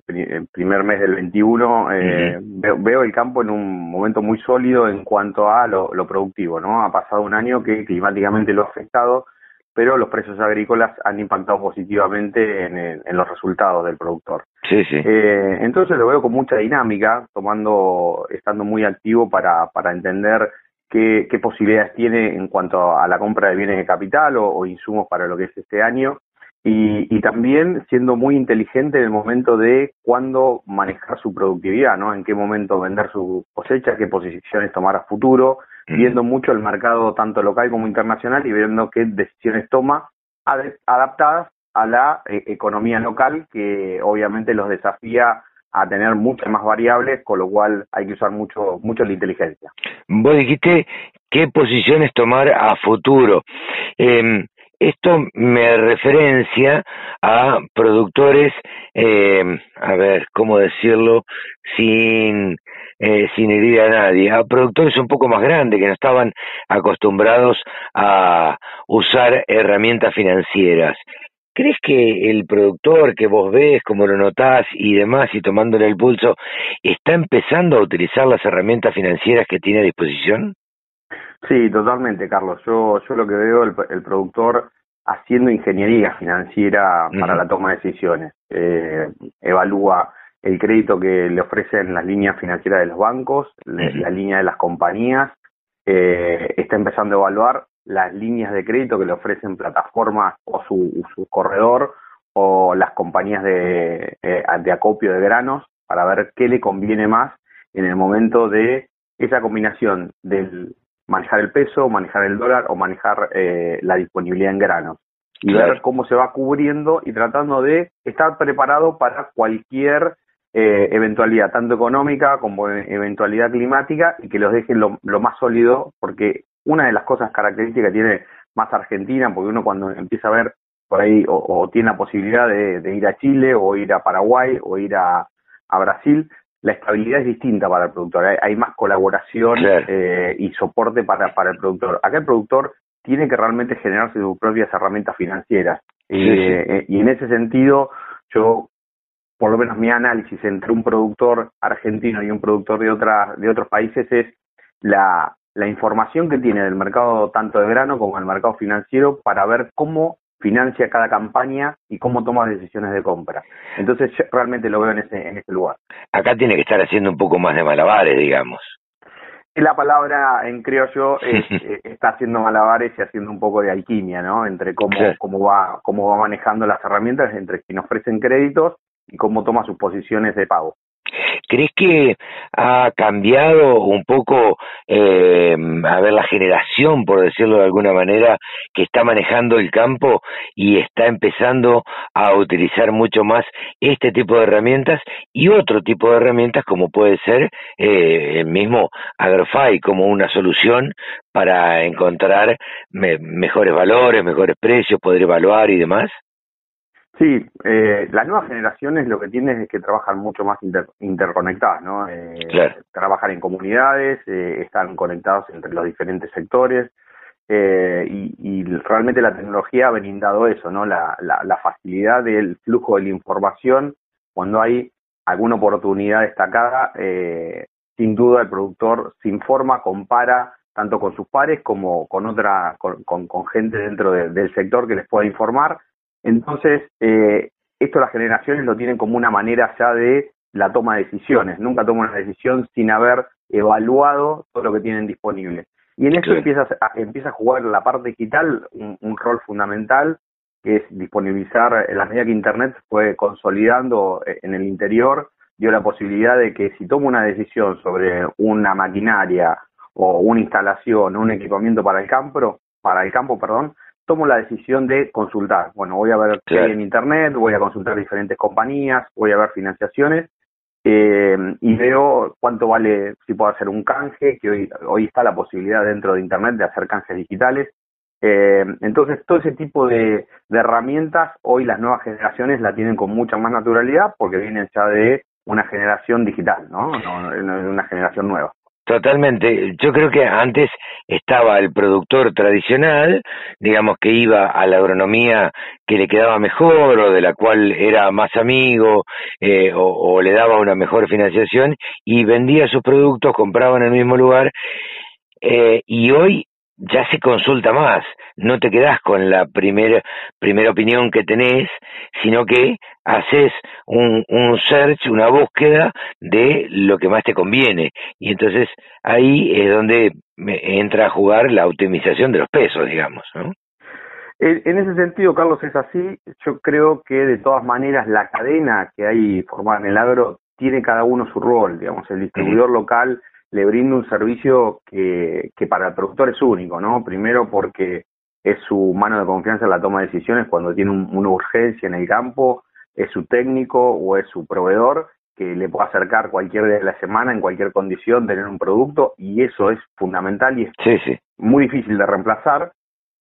primer mes del 21, eh, veo, el campo en un momento muy sólido en cuanto a lo, productivo, ¿no? Ha pasado un año que climáticamente lo ha afectado, pero los precios agrícolas han impactado positivamente en, los resultados del productor. Sí, sí. entonces lo veo con mucha dinámica, tomando, estando muy activo para, para entender qué, posibilidades tiene en cuanto a la compra de bienes de capital o, insumos para lo que es este año. Y, también siendo muy inteligente en el momento de cuándo manejar su productividad, ¿no? En qué momento vender su cosecha, qué posiciones tomar a futuro, viendo mucho el mercado tanto local como internacional y viendo qué decisiones toma adaptadas a la eh, economía local, que obviamente los desafía a tener muchas más variables, con lo cual hay que usar mucho, mucho la inteligencia. Vos dijiste qué posiciones tomar a futuro. Eh, esto me referencia a productores, eh, a ver, ¿cómo decirlo? Sin, eh, sin herir a nadie, a productores un poco más grandes que no estaban acostumbrados a usar herramientas financieras. ¿Crees que el productor que vos ves, como lo notás y demás, y tomándole el pulso, está empezando a utilizar las herramientas financieras que tiene a disposición? Sí, totalmente, Carlos. Yo, yo lo que veo, el, el productor haciendo ingeniería financiera para la toma de decisiones. Eh, evalúa el crédito que le ofrecen las líneas financieras de los bancos, la línea de las compañías, eh, está empezando a evaluar las líneas de crédito que le ofrecen plataformas o su, su corredor o las compañías de, eh, de acopio de granos para ver qué le conviene más en el momento de esa combinación del manejar el peso, manejar el dólar o manejar eh, la disponibilidad en granos. Y ver cómo se va cubriendo y tratando de estar preparado para cualquier eh, eventualidad, tanto económica como eventualidad climática, y que los deje lo, lo, más sólido, porque una de las cosas características que tiene más Argentina, porque uno cuando empieza a ver por ahí o, tiene la posibilidad de, ir a Chile o ir a Paraguay o ir a, Brasil, la estabilidad es distinta para el productor, hay, más colaboración eh, y soporte para, para el productor. Acá el productor tiene que realmente generarse sus propias herramientas financieras. Eh, eh, y en ese sentido, yo, por lo menos mi análisis entre un productor argentino y un productor de, otra, de otros países es la, la información que tiene del mercado tanto de grano como del mercado financiero para ver cómo financia cada campaña y cómo toma decisiones de compra. Entonces yo realmente lo veo en ese, en ese lugar. Acá tiene que estar haciendo un poco más de malabares, digamos. La palabra en criollo es, eh, está haciendo malabares y haciendo un poco de alquimia, ¿no? Entre cómo, cómo va cómo va manejando las herramientas, entre quien ofrecen créditos y cómo toma sus posiciones de pago. ¿Crees que ha cambiado un poco, eh, a ver, la generación, por decirlo de alguna manera, que está manejando el campo y está empezando a utilizar mucho más este tipo de herramientas y otro tipo de herramientas como puede ser eh, el mismo AgroFi como una solución para encontrar mejores valores, mejores precios, poder evaluar y demás? Sí, eh, las nuevas generaciones lo que tienen es que trabajan mucho más interconectadas, ¿no? Eh, Trabajan en comunidades, eh, están conectados entre los diferentes sectores eh, y, realmente la tecnología ha brindado eso, ¿no? La, la, facilidad del flujo de la información cuando hay alguna oportunidad destacada, eh, sin duda el productor se informa, compara tanto con sus pares como con otra, con, con, gente dentro del sector que les pueda informar entonces, eh, esto las generaciones lo tienen como una manera ya de la toma de decisiones. Nunca toman una decisión sin haber evaluado todo lo que tienen disponible. Y en eso empieza, a, empieza a jugar la parte digital un, rol fundamental, que es disponibilizar, en la medida que Internet fue consolidando eh, en el interior, dio la posibilidad de que si tomo una decisión sobre una maquinaria o una instalación, un equipamiento para el campo, para el campo, perdón, tomo la decisión de consultar. Bueno, voy a ver qué hay en Internet, voy a consultar diferentes compañías, voy a ver financiaciones eh, y veo cuánto vale, si puedo hacer un canje, que hoy, hoy está la posibilidad dentro de Internet de hacer canjes digitales. Eh, entonces, todo ese tipo de, de herramientas, hoy las nuevas generaciones la tienen con mucha más naturalidad porque vienen ya de una generación digital, ¿no? No, no, una generación nueva. Totalmente. Yo creo que antes estaba el productor tradicional, digamos que iba a la agronomía que le quedaba mejor o de la cual era más amigo eh, o, le daba una mejor financiación y vendía sus productos, compraba en el mismo lugar. Eh, y hoy ya se consulta más, no te quedas con la primera, primera opinión que tenés, sino que haces un, un search, una búsqueda de lo que más te conviene. Y entonces ahí es donde entra a jugar la optimización de los pesos, digamos. ¿no? En ese sentido, Carlos, es así. Yo creo que de todas maneras la cadena que hay formada en el agro tiene cada uno su rol. Digamos, el distribuidor local le brinda un servicio que, que para el productor es único, ¿no? Primero porque es su mano de confianza en la toma de decisiones cuando tiene una urgencia en el campo, es su técnico o es su proveedor que le puede acercar cualquier día de la semana, en cualquier condición, tener un producto y eso es fundamental y es muy difícil de reemplazar.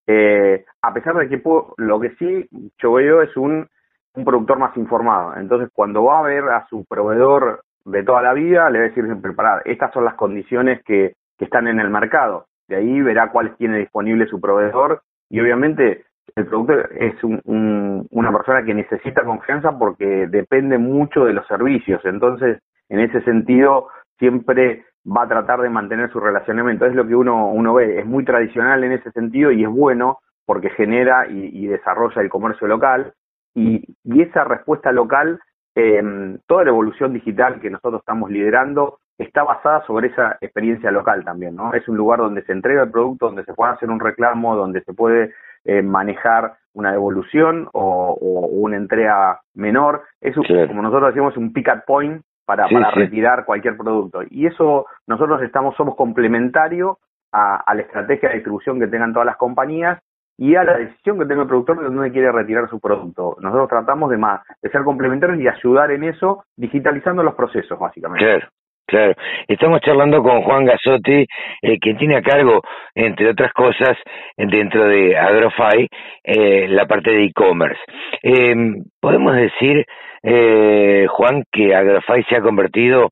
Eh, a pesar de que lo que sí yo veo es un, un productor más informado. Entonces, cuando va a ver a su proveedor de toda la vida, le va a decir siempre, estas son las condiciones que, que están en el mercado. De ahí verá cuáles tiene disponible su proveedor y obviamente el productor es un, una persona que necesita confianza porque depende mucho de los servicios. Entonces, en ese sentido, siempre va a tratar de mantener su relacionamiento. Es lo que uno, uno ve. Es muy tradicional en ese sentido y es bueno porque genera y, y desarrolla el comercio local. Y, y esa respuesta local eh, toda la evolución digital que nosotros estamos liderando está basada sobre esa experiencia local también, ¿no? Es un lugar donde se entrega el producto, donde se puede hacer un reclamo, donde se puede eh, manejar una devolución o, una entrega menor. Es como nosotros decimos un pick-up point para, para retirar cualquier producto. Y eso nosotros estamos somos complementario a, a la estrategia de distribución que tengan todas las compañías y a la decisión que tenga el productor de dónde quiere retirar su producto. Nosotros tratamos de, más, de ser complementarios y ayudar en eso, digitalizando los procesos, básicamente. Claro. Claro, estamos charlando con Juan Gasotti, eh, quien tiene a cargo, entre otras cosas, dentro de AgroFi, eh, la parte de e-commerce. Eh, ¿Podemos decir, eh, Juan, que AgroFi se ha convertido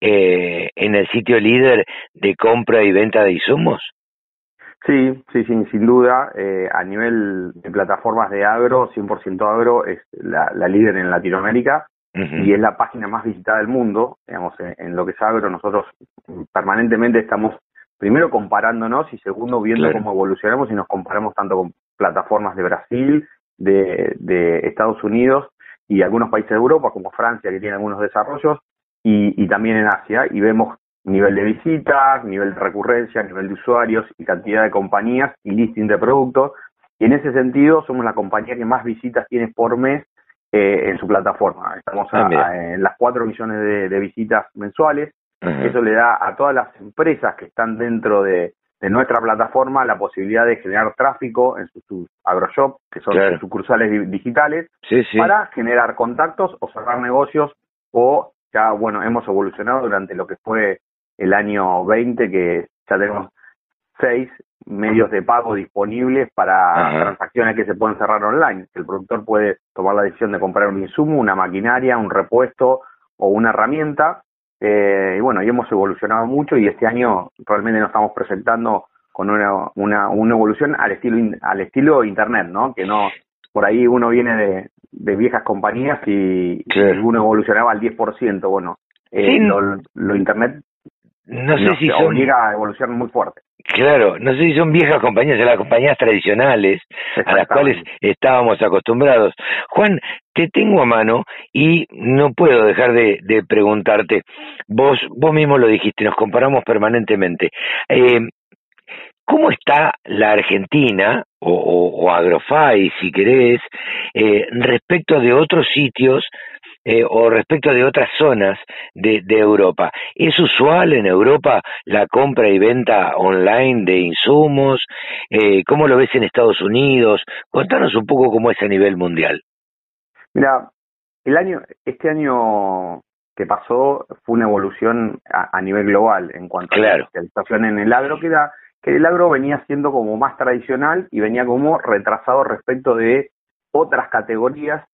eh, en el sitio líder de compra y venta de insumos? Sí, sí, sí, sin duda. Eh, a nivel de plataformas de agro, 100% agro es la, líder en Latinoamérica y es la página más visitada del mundo. Digamos, en, lo que es agro, nosotros permanentemente estamos, primero, comparándonos y segundo, viendo cómo evolucionamos y nos comparamos tanto con plataformas de Brasil, de, de Estados Unidos y algunos países de Europa, como Francia, que tiene algunos desarrollos, y, y también en Asia, y vemos nivel de visitas, nivel de recurrencia, nivel de usuarios y cantidad de compañías y listing de productos. Y en ese sentido somos la compañía que más visitas tiene por mes en su plataforma. Estamos Ah, en las 4 millones de, visitas mensuales. Eso le da a todas las empresas que están dentro de, nuestra plataforma la posibilidad de generar tráfico en sus, agroshop, que son sus sucursales digitales, para generar contactos o cerrar negocios o ya, bueno, hemos evolucionado durante lo que fue el año 20, que ya tenemos seis medios de pago disponibles para transacciones que se pueden cerrar online. El productor puede tomar la decisión de comprar un insumo, una maquinaria, un repuesto o una herramienta. Eh, y bueno, y hemos evolucionado mucho y este año realmente nos estamos presentando con una, una, una evolución al estilo al estilo internet, ¿no? Que no por ahí uno viene de, de viejas compañías y, uno evolucionaba al 10%, bueno, eh, lo, internet no sé si son... obliga a evolucionar muy fuerte. Claro, no sé si son viejas compañías, son las compañías tradicionales a las cuales estábamos acostumbrados. Juan, te tengo a mano y no puedo dejar de, preguntarte, vos, vos mismo lo dijiste, nos comparamos permanentemente. Eh, ¿Cómo está la Argentina, o, o, Agrofy, si querés, eh, respecto de otros sitios eh, o respecto de otras zonas de, Europa. ¿Es usual en Europa la compra y venta online de insumos? Eh, ¿Cómo lo ves en Estados Unidos? Contanos un poco cómo es a nivel mundial. Mira, el año, este año que pasó fue una evolución a, nivel global en cuanto a la especialización en el agro, que, era, que el agro venía siendo como más tradicional y venía como retrasado respecto de otras categorías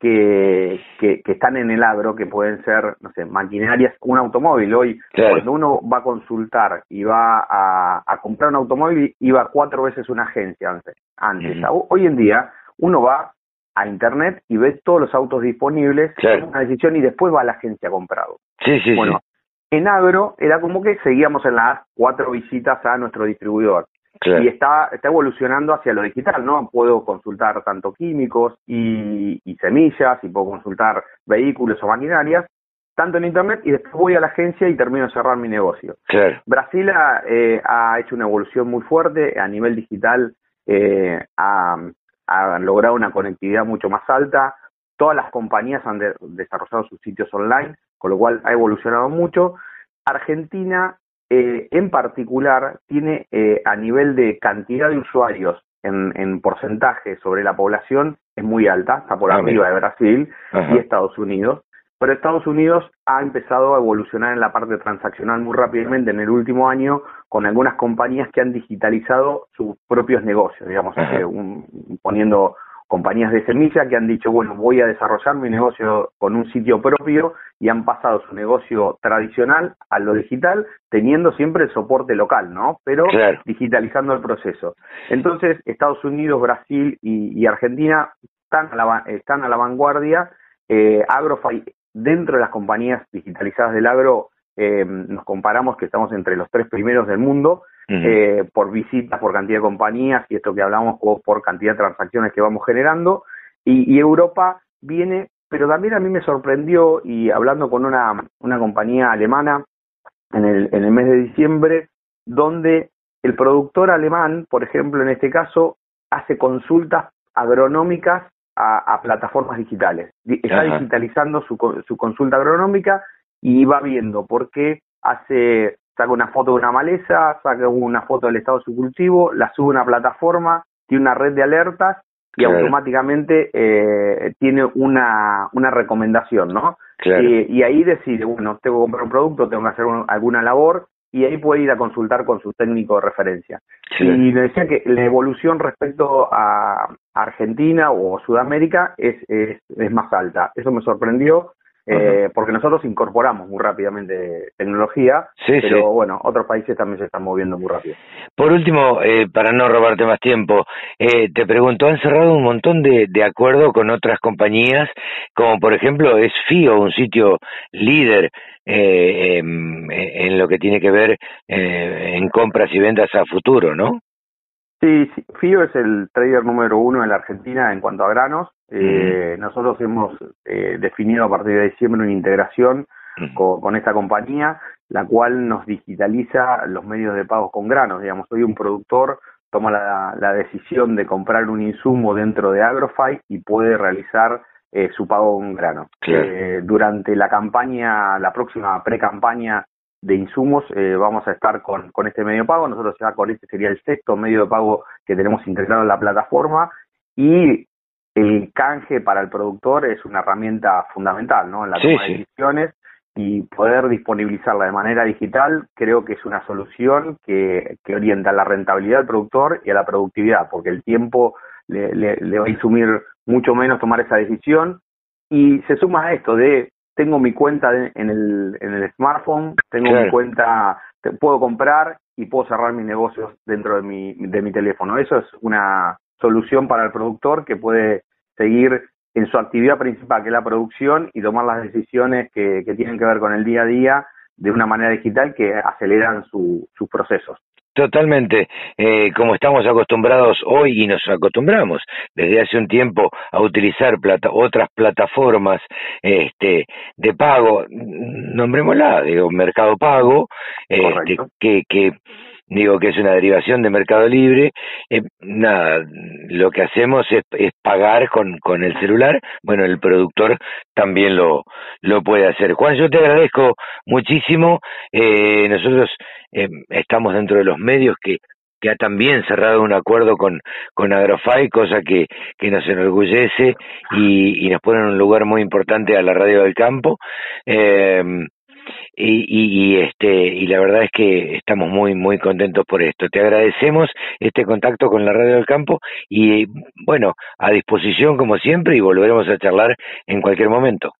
que, que, están en el agro, que pueden ser, no sé, maquinarias, un automóvil. Hoy, cuando uno va a consultar y va a, comprar un automóvil, iba cuatro veces una agencia antes. antes. Hoy en día, uno va a internet y ve todos los autos disponibles, toma una decisión y después va a la agencia comprado. Sí, sí, bueno, en agro era como que seguíamos en las cuatro visitas a nuestro distribuidor. Y está, está evolucionando hacia lo digital, ¿no? Puedo consultar tanto químicos y, semillas, y puedo consultar vehículos o maquinarias, tanto en Internet, y después voy a la agencia y termino de cerrar mi negocio. Brasil eh, ha, hecho una evolución muy fuerte a nivel digital, eh, ha, logrado una conectividad mucho más alta, todas las compañías han desarrollado sus sitios online, con lo cual ha evolucionado mucho. Argentina eh, en particular tiene eh, a nivel de cantidad de usuarios en, porcentaje sobre la población es muy alta, está por ah, arriba de Brasil y Estados Unidos, pero Estados Unidos ha empezado a evolucionar en la parte transaccional muy rápidamente en el último año con algunas compañías que han digitalizado sus propios negocios, digamos, eh, poniendo compañías de semilla que han dicho, bueno, voy a desarrollar mi negocio con un sitio propio y han pasado su negocio tradicional a lo digital, teniendo siempre el soporte local, ¿no? Pero digitalizando el proceso. Entonces, Estados Unidos, Brasil y, Argentina están a la, están a la vanguardia. Eh, Agrofy, dentro de las compañías digitalizadas del agro, eh, nos comparamos que estamos entre los tres primeros del mundo eh, por visitas, por cantidad de compañías y esto que hablamos por cantidad de transacciones que vamos generando. Y, Europa viene, pero también a mí me sorprendió y hablando con una, una compañía alemana en el, en el mes de diciembre, donde el productor alemán, por ejemplo, en este caso, hace consultas agronómicas a, plataformas digitales. Está digitalizando su, su consulta agronómica y va viendo por qué hace saca una foto de una maleza, saca una foto del estado de su cultivo, la sube a una plataforma, tiene una red de alertas y automáticamente eh, tiene una, una recomendación, ¿no? y ahí decide, bueno, tengo que comprar un producto, tengo que hacer alguna labor y ahí puede ir a consultar con su técnico de referencia. Y le decía que la evolución respecto a Argentina o Sudamérica es, es, es más alta. Eso me sorprendió eh, porque nosotros incorporamos muy rápidamente tecnología, pero bueno, otros países también se están moviendo muy rápido. Por último, eh, para no robarte más tiempo, eh, te pregunto, han cerrado un montón de, de acuerdos con otras compañías, como por ejemplo es FIO, un sitio líder en, en, lo que tiene que ver en compras y ventas a futuro, ¿no? Sí, FIO es el trader número uno en la Argentina en cuanto a granos. Eh, nosotros hemos eh, definido a partir de diciembre una integración con, esta compañía, la cual nos digitaliza los medios de pago con granos. Digamos, hoy un productor toma la, decisión de comprar un insumo dentro de Agrofy y puede realizar eh, su pago en grano. Eh, durante la campaña, la próxima pre-campaña de insumos, eh, vamos a estar con, con este medio de pago. Nosotros ya con este sería el sexto medio de pago que tenemos integrado en la plataforma y el canje para el productor es una herramienta fundamental ¿no? en la toma de decisiones y poder disponibilizarla de manera digital creo que es una solución que, que orienta la rentabilidad del productor y a la productividad, porque el tiempo le, le, va a insumir mucho menos tomar esa decisión y se suma a esto de tengo mi cuenta en, el, en el smartphone, tengo mi cuenta, puedo comprar y puedo cerrar mis negocios dentro de mi, de mi teléfono. Eso es una solución para el productor que puede seguir en su actividad principal, que es la producción, y tomar las decisiones que, que tienen que ver con el día a día de una manera digital que aceleran sus procesos. Totalmente, eh, como estamos acostumbrados hoy y nos acostumbramos desde hace un tiempo a utilizar otras plataformas este, de pago, nombrémosla, digo, Mercado Pago, este, que, que digo que es una derivación de Mercado Libre, eh, nada, lo que hacemos es, pagar con, con el celular, bueno, el productor también lo, lo puede hacer. Juan, yo te agradezco muchísimo, eh, nosotros eh, estamos dentro de los medios que que ha también cerrado un acuerdo con, con Agrofy, cosa que, que nos enorgullece y, y nos pone en un lugar muy importante a la radio del campo. Eh, y, y, este y la verdad es que estamos muy muy contentos por esto. Te agradecemos este contacto con la Radio del Campo y bueno, a disposición como siempre y volveremos a charlar en cualquier momento.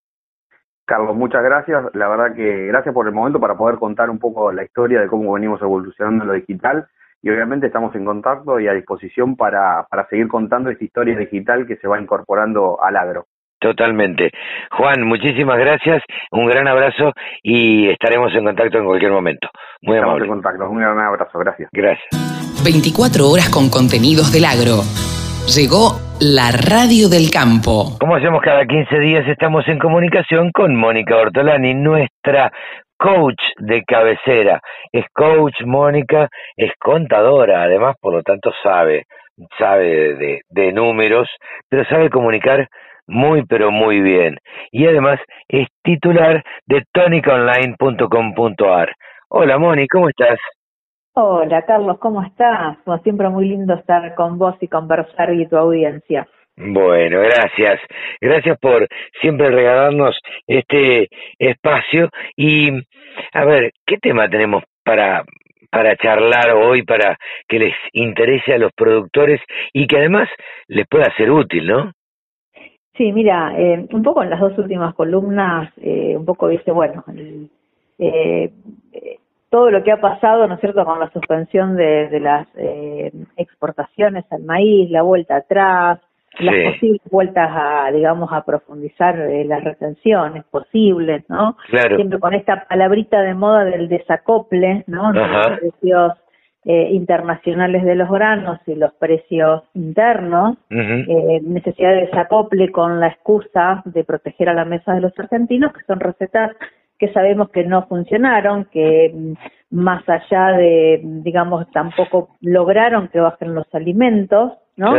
Carlos, muchas gracias. La verdad que gracias por el momento para poder contar un poco la historia de cómo venimos evolucionando en lo digital y obviamente estamos en contacto y a disposición para, para seguir contando esta historia digital que se va incorporando al agro. Totalmente. Juan, muchísimas gracias, un gran abrazo y estaremos en contacto en cualquier momento. Muy Estamos amable. en contacto, un gran abrazo, gracias. Gracias. 24 horas con contenidos del agro. Llegó la radio del campo. Como hacemos cada 15 días, estamos en comunicación con Mónica Ortolani, nuestra coach de cabecera. Es coach, Mónica, es contadora, además, por lo tanto sabe, sabe de, de números, pero sabe comunicar muy pero muy bien. Y además es titular de tonicaonline.com.ar. Hola Moni, ¿cómo estás? Hola Carlos, ¿cómo estás? Como siempre muy lindo estar con vos y conversar y tu audiencia. Bueno, gracias. Gracias por siempre regalarnos este espacio. Y, a ver, ¿qué tema tenemos para, para charlar hoy, para que les interese a los productores y que además les pueda ser útil, ¿no? Sí, mira, eh, un poco en las dos últimas columnas, eh, un poco dice, bueno, eh, todo lo que ha pasado, ¿no es cierto?, con la suspensión de, de las exportaciones al maíz, la vuelta atrás, las posibles vueltas a, digamos, a profundizar las retenciones posibles, ¿no? Claro. Siempre con esta palabrita de moda del desacople, ¿no? Los precios eh, internacionales de los granos y los precios internos, eh, necesidad de desacople con la excusa de proteger a la mesa de los argentinos, que son recetas que sabemos que no funcionaron, que mm, más allá de, digamos, tampoco lograron que bajen los alimentos, ¿no?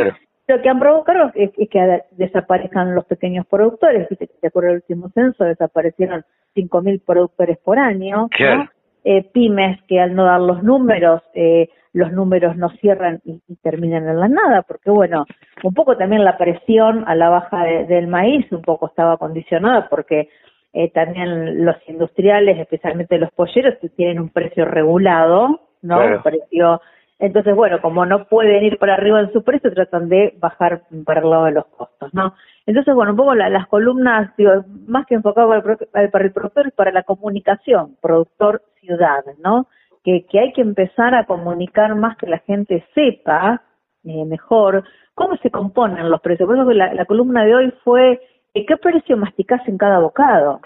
Lo que han provocado es, que desaparezcan los pequeños productores, de acuerdo al último censo desaparecieron 5.000 productores por año, ¿no? Eh, pymes que al no dar los números, eh, los números no cierran y, terminan en la nada, porque bueno, un poco también la presión a la baja del maíz un poco estaba condicionada porque eh, también los industriales, especialmente los polleros, tienen un precio regulado, ¿no? Un precio entonces, bueno, como no pueden ir para arriba en su precio, tratan de bajar para el lado de los costos, ¿no? Entonces, bueno, un poco las columnas, digo, más que enfocado para el, productor, es para la comunicación, productor-ciudad, ¿no? Que, que hay que empezar a comunicar más que la gente sepa eh, mejor cómo se componen los precios. Por eso la, la columna de hoy fue ¿qué precio masticás en cada bocado?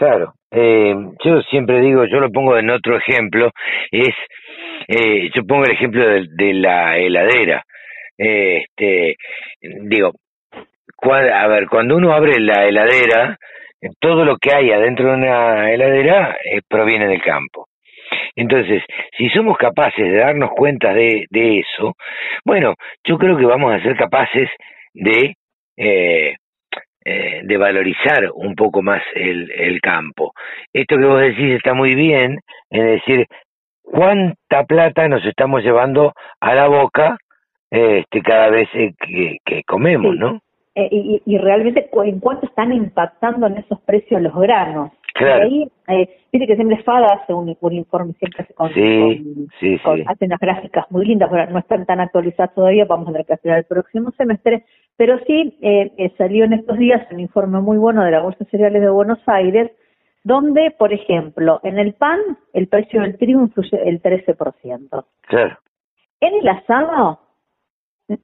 Claro, eh, yo siempre digo, yo lo pongo en otro ejemplo, es, eh, yo pongo el ejemplo de, la heladera. Este, digo, a ver, cuando uno abre la heladera, todo lo que hay adentro de una heladera eh, proviene del campo. Entonces, si somos capaces de darnos cuenta de, de eso, bueno, yo creo que vamos a ser capaces de eh, eh, de valorizar un poco más el, el campo. Esto que vos decís está muy bien, es decir, cuánta plata nos estamos llevando a la boca este, cada vez eh, que, comemos, ¿no? Eh, y, y, realmente en cuánto están impactando en esos precios los granos. Claro. ahí, eh, que siempre FADA hace un, informe, siempre hace, con, hace unas gráficas muy lindas, bueno, no están tan actualizadas todavía, vamos a ver que hacer el próximo semestre, pero sí eh, eh, salió en estos días un informe muy bueno de la Bolsa de Cereales de Buenos Aires, donde, por ejemplo, en el pan el precio del trigo influye el 13%. Claro. En el asado,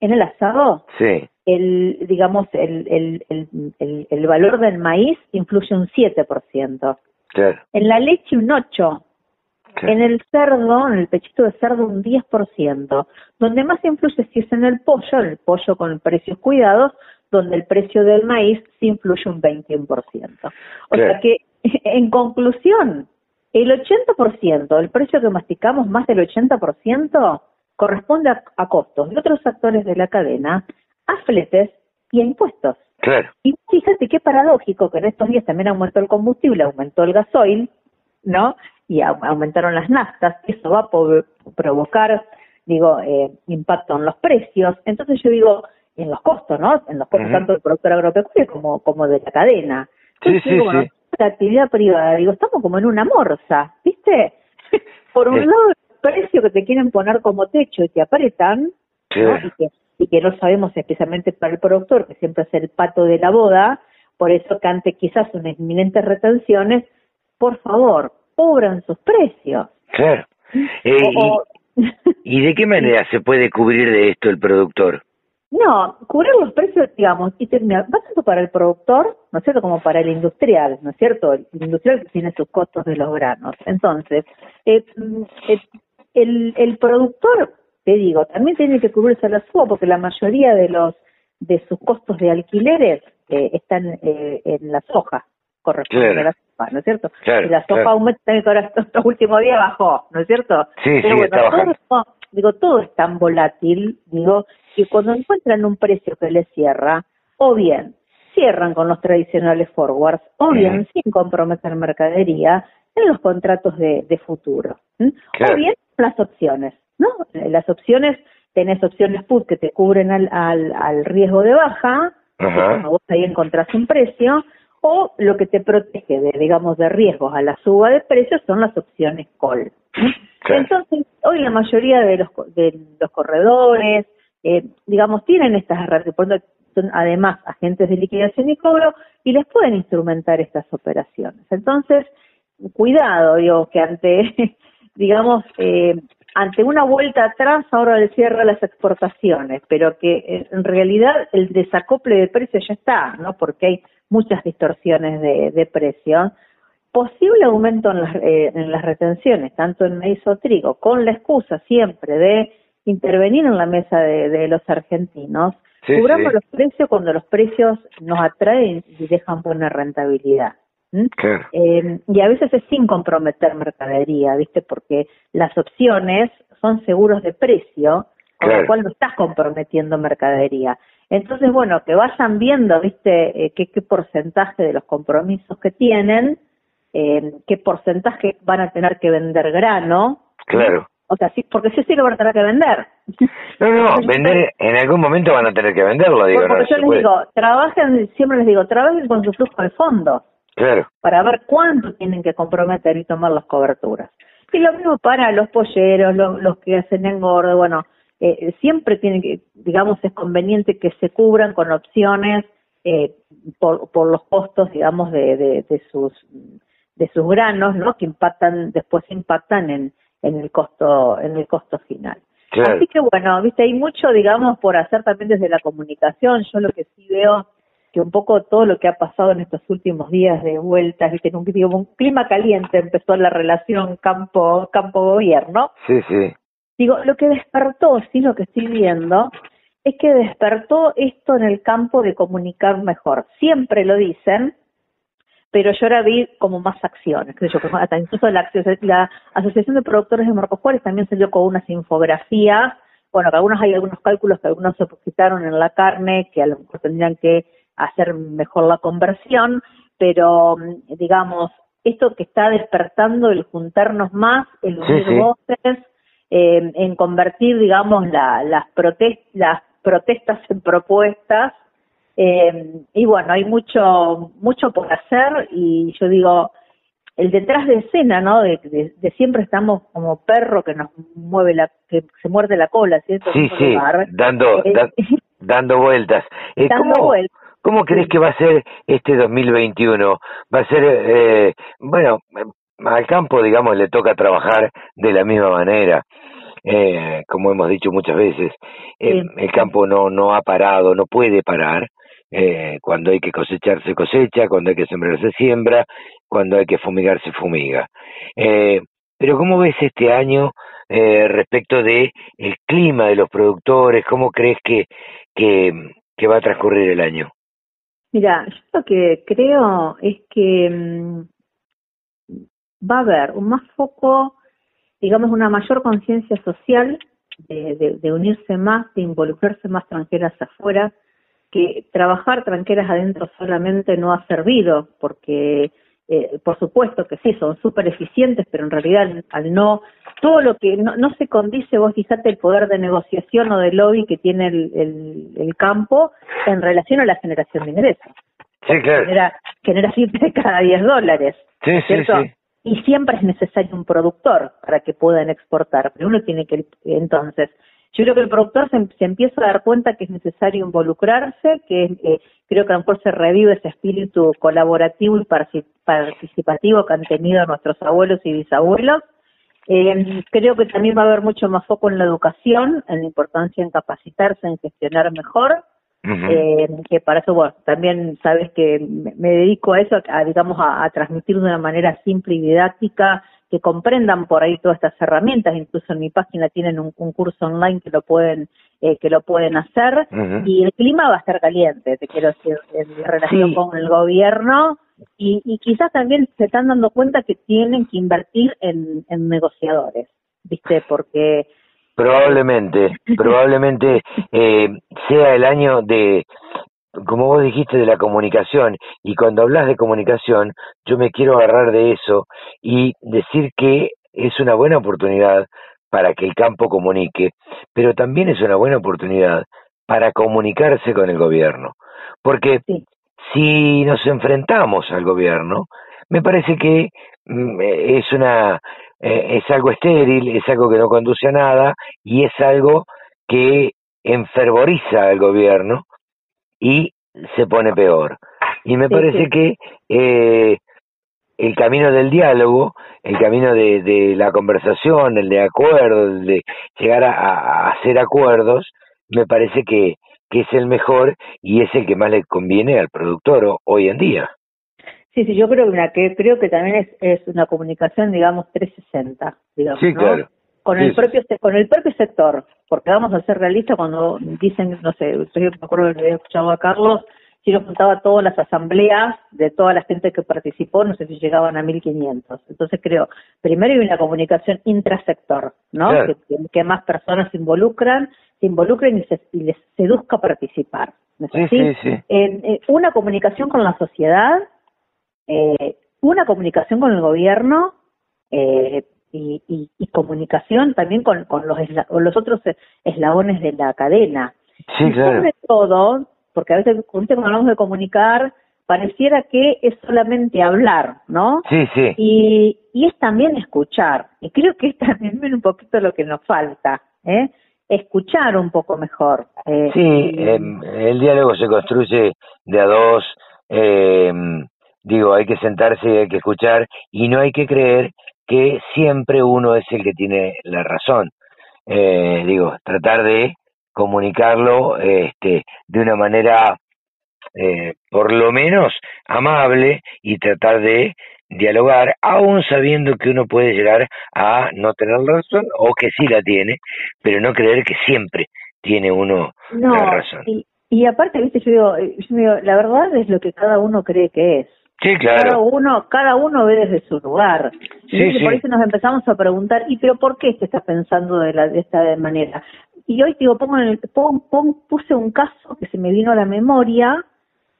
en el asado, sí. el, digamos, el, el, el, el, valor del maíz influye un 7%. Claro. En la leche un 8%. En el cerdo, en el pechito de cerdo, un 10%. Donde más influye si es en el pollo, el pollo con precios cuidados, donde el precio del maíz sí influye un 21%. O sea que, en conclusión, el 80%, del precio que masticamos, más del 80%, corresponde a, costos de otros actores de la cadena, a fletes y a impuestos. Claro. Y fíjate qué paradójico que en estos días también aumentó el combustible, aumentó el gasoil, ¿no? Y aumentaron las naftas, eso va a provocar, digo, eh, impacto en los precios. Entonces yo digo, en los costos, ¿no? En los costos tanto del productor agropecuario como, como de la cadena. sí, sí, sí. La actividad privada, digo, estamos como en una morsa, ¿viste? Por un lado, precio que te quieren poner como techo y te apretan, y, que, no sabemos especialmente para el productor, que siempre es el pato de la boda, por eso que ante quizás unas inminentes retenciones, por favor, cobran sus precios. Claro. Eh, y, de qué manera se puede cubrir de esto el productor? No, cubrir los precios, digamos, y terminar, tanto para el productor, ¿no es cierto?, como para el industrial, ¿no es cierto? El industrial tiene sus costos de los granos. Entonces, eh, mm, eh, el, el productor, te digo, también tiene que cubrirse la suba porque la mayoría de los de sus costos de alquileres eh, están eh, en la soja, corresponde a la soja, ¿no es cierto? y la soja aumenta que ahora estos últimos días bajó, ¿no es cierto? Sí, Pero sí, bueno, todo, digo, todo es tan volátil, digo, que cuando encuentran un precio que les cierra, o bien cierran con los tradicionales forwards, o bien sin comprometer mercadería en los contratos de, de futuro. O bien las opciones, ¿no? Eh, las opciones, tenés opciones put que te cubren al, al, al riesgo de baja, Ajá. vos ahí encontrás un precio, o lo que te protege de, digamos, de riesgos a la suba de precios son las opciones call. Entonces, hoy la mayoría de los, de los corredores, eh, digamos, tienen estas herramientas, son además agentes de liquidación y cobro, y les pueden instrumentar estas operaciones. Entonces, cuidado, digo, que ante digamos, eh, ante una vuelta atrás ahora le cierra las exportaciones, pero que eh, en realidad el desacople de precios ya está, ¿no? Porque hay muchas distorsiones de, de precios. Posible aumento en las, eh, en las retenciones, tanto en maíz o trigo, con la excusa siempre de intervenir en la mesa de, los argentinos, cubramos los precios cuando los precios nos atraen y dejan buena rentabilidad. Eh, y a veces es sin comprometer mercadería, ¿viste? Porque las opciones son seguros de precio, con lo cual no estás comprometiendo mercadería. Entonces, bueno, que vayan viendo, ¿viste? Eh, qué, qué porcentaje de los compromisos que tienen, eh, qué porcentaje van a tener que vender grano. Claro. O sea, sí, porque sí sí lo van a tener que vender. No, no, vender, en algún momento van a tener que venderlo, digo. Porque yo les digo, trabajen, siempre les digo, trabajen con su flujo de fondos. Claro. Para ver cuánto tienen que comprometer y tomar las coberturas. Y lo mismo para los polleros, los, que hacen engordo, bueno, eh, siempre tienen que, digamos, es conveniente que se cubran con opciones eh, por, por los costos, digamos, de, de, de sus de sus granos, ¿no? Que impactan, después impactan en, en el costo, en el costo final. Así que bueno, viste, hay mucho, digamos, por hacer también desde la comunicación. Yo lo que sí veo que un poco todo lo que ha pasado en estos últimos días de vueltas, ¿viste? En un, un clima caliente empezó la relación campo campo gobierno. Sí, sí. Digo, lo que despertó, sí, lo que estoy viendo, es que despertó esto en el campo de comunicar mejor. Siempre lo dicen, pero yo ahora vi como más acciones, que yo, hasta incluso la, la Asociación de Productores de Marcos Juárez también salió con unas infografías, bueno, que algunos hay algunos cálculos que algunos se quitaron en la carne, que a lo mejor tendrían que hacer mejor la conversión, pero digamos, esto que está despertando el juntarnos más, el unir voces, eh, en convertir, digamos, la, las, las protestas en propuestas. Eh, y bueno, hay mucho, mucho por hacer y yo digo, el detrás de escena, ¿no? De, de, siempre estamos como perro que nos mueve la, que se muerde la cola, ¿cierto? Sí, sí, dando, eh, dando vueltas. dando ¿cómo, vueltas. ¿Cómo crees que va a ser este 2021? Va a ser, eh, bueno, al campo, digamos, le toca trabajar de la misma manera. Eh, como hemos dicho muchas veces, eh, el campo no, no ha parado, no puede parar. Eh, cuando hay que cosechar se cosecha, cuando hay que sembrar se siembra, cuando hay que fumigar se fumiga. Pero ¿cómo ves este año respecto de el clima de los productores? ¿Cómo crees que, que, que va a transcurrir el año? Mira, yo lo que creo es que mm, va a haber un más foco, digamos, una mayor conciencia social de, de, unirse más, de involucrarse más tranqueras afuera, que trabajar tranqueras adentro solamente no ha servido, porque eh, por supuesto que sí, son súper eficientes, pero en realidad al no, todo lo que no, no, se condice, vos fijate el poder de negociación o de lobby que tiene el, el, el campo en relación a la generación de ingresos. Sí, claro. Genera, genera siempre cada 10 dólares. Sí, ¿cierto? sí, sí y siempre es necesario un productor para que puedan exportar, pero uno tiene que, entonces, yo creo que el productor se, empieza a dar cuenta que es necesario involucrarse, que eh, creo que a lo mejor se revive ese espíritu colaborativo y participativo que han tenido nuestros abuelos y bisabuelos. Eh, creo que también va a haber mucho más foco en la educación, en la importancia en capacitarse, en gestionar mejor eh, que para eso, bueno, también sabes que me, dedico a eso, a, digamos, a, transmitir de una manera simple y didáctica, que comprendan por ahí todas estas herramientas, incluso en mi página tienen un, curso online que lo pueden eh, que lo pueden hacer y el clima va a estar caliente, te quiero decir, en relación con el gobierno y, y quizás también se están dando cuenta que tienen que invertir en, en negociadores, ¿viste? Porque Probablemente, probablemente eh, sea el año de, como vos dijiste, de la comunicación. Y cuando hablas de comunicación, yo me quiero agarrar de eso y decir que es una buena oportunidad para que el campo comunique, pero también es una buena oportunidad para comunicarse con el gobierno. Porque si nos enfrentamos al gobierno, me parece que mm, es una eh, es algo estéril, es algo que no conduce a nada y es algo que enfervoriza al gobierno y se pone peor. Y me parece que eh, el camino del diálogo, el camino de, de, la conversación, el de acuerdo, el de llegar a, a, hacer acuerdos, me parece que, que es el mejor y es el que más le conviene al productor hoy en día. Sí, sí, yo creo que, creo que también es, es una comunicación, digamos, 360, digamos, sí, claro. Con el propio con el propio sector, porque vamos a ser realistas cuando dicen, no sé, yo me acuerdo que había escuchado a Carlos, si nos juntaba todas las asambleas de toda la gente que participó, no sé si llegaban a 1500. Entonces creo, primero hay una comunicación intrasector, ¿no? Que, más personas se involucran, se involucren y, se, les seduzca a participar. ¿no sí, sí, sí. Eh, una comunicación con la sociedad eh, una comunicación con el gobierno eh, y, y, comunicación también con, con los, los otros eslabones de la cadena. Sí, claro. Sobre todo, porque a veces cuando hablamos de comunicar, pareciera que es solamente hablar, ¿no? Sí, sí. Y, y es también escuchar. Y creo que es también un poquito lo que nos falta, ¿eh? Escuchar un poco mejor. Eh, sí, em, el diálogo se construye de a dos. Eh, digo, hay que sentarse y hay que escuchar y no hay que creer que siempre uno es el que tiene la razón. Eh, digo, tratar de comunicarlo este, de una manera eh, por lo menos amable y tratar de dialogar, aún sabiendo que uno puede llegar a no tener la razón o que sí la tiene, pero no creer que siempre tiene uno la razón. Y, y aparte, viste, yo digo, yo digo, la verdad es lo que cada uno cree que es. Sí, claro. Cada uno, cada uno ve desde su lugar. y Por eso nos empezamos a preguntar, ¿y pero por qué se está pensando de, la, de esta manera? Y hoy digo, pongo en el, puse un caso que se me vino a la memoria,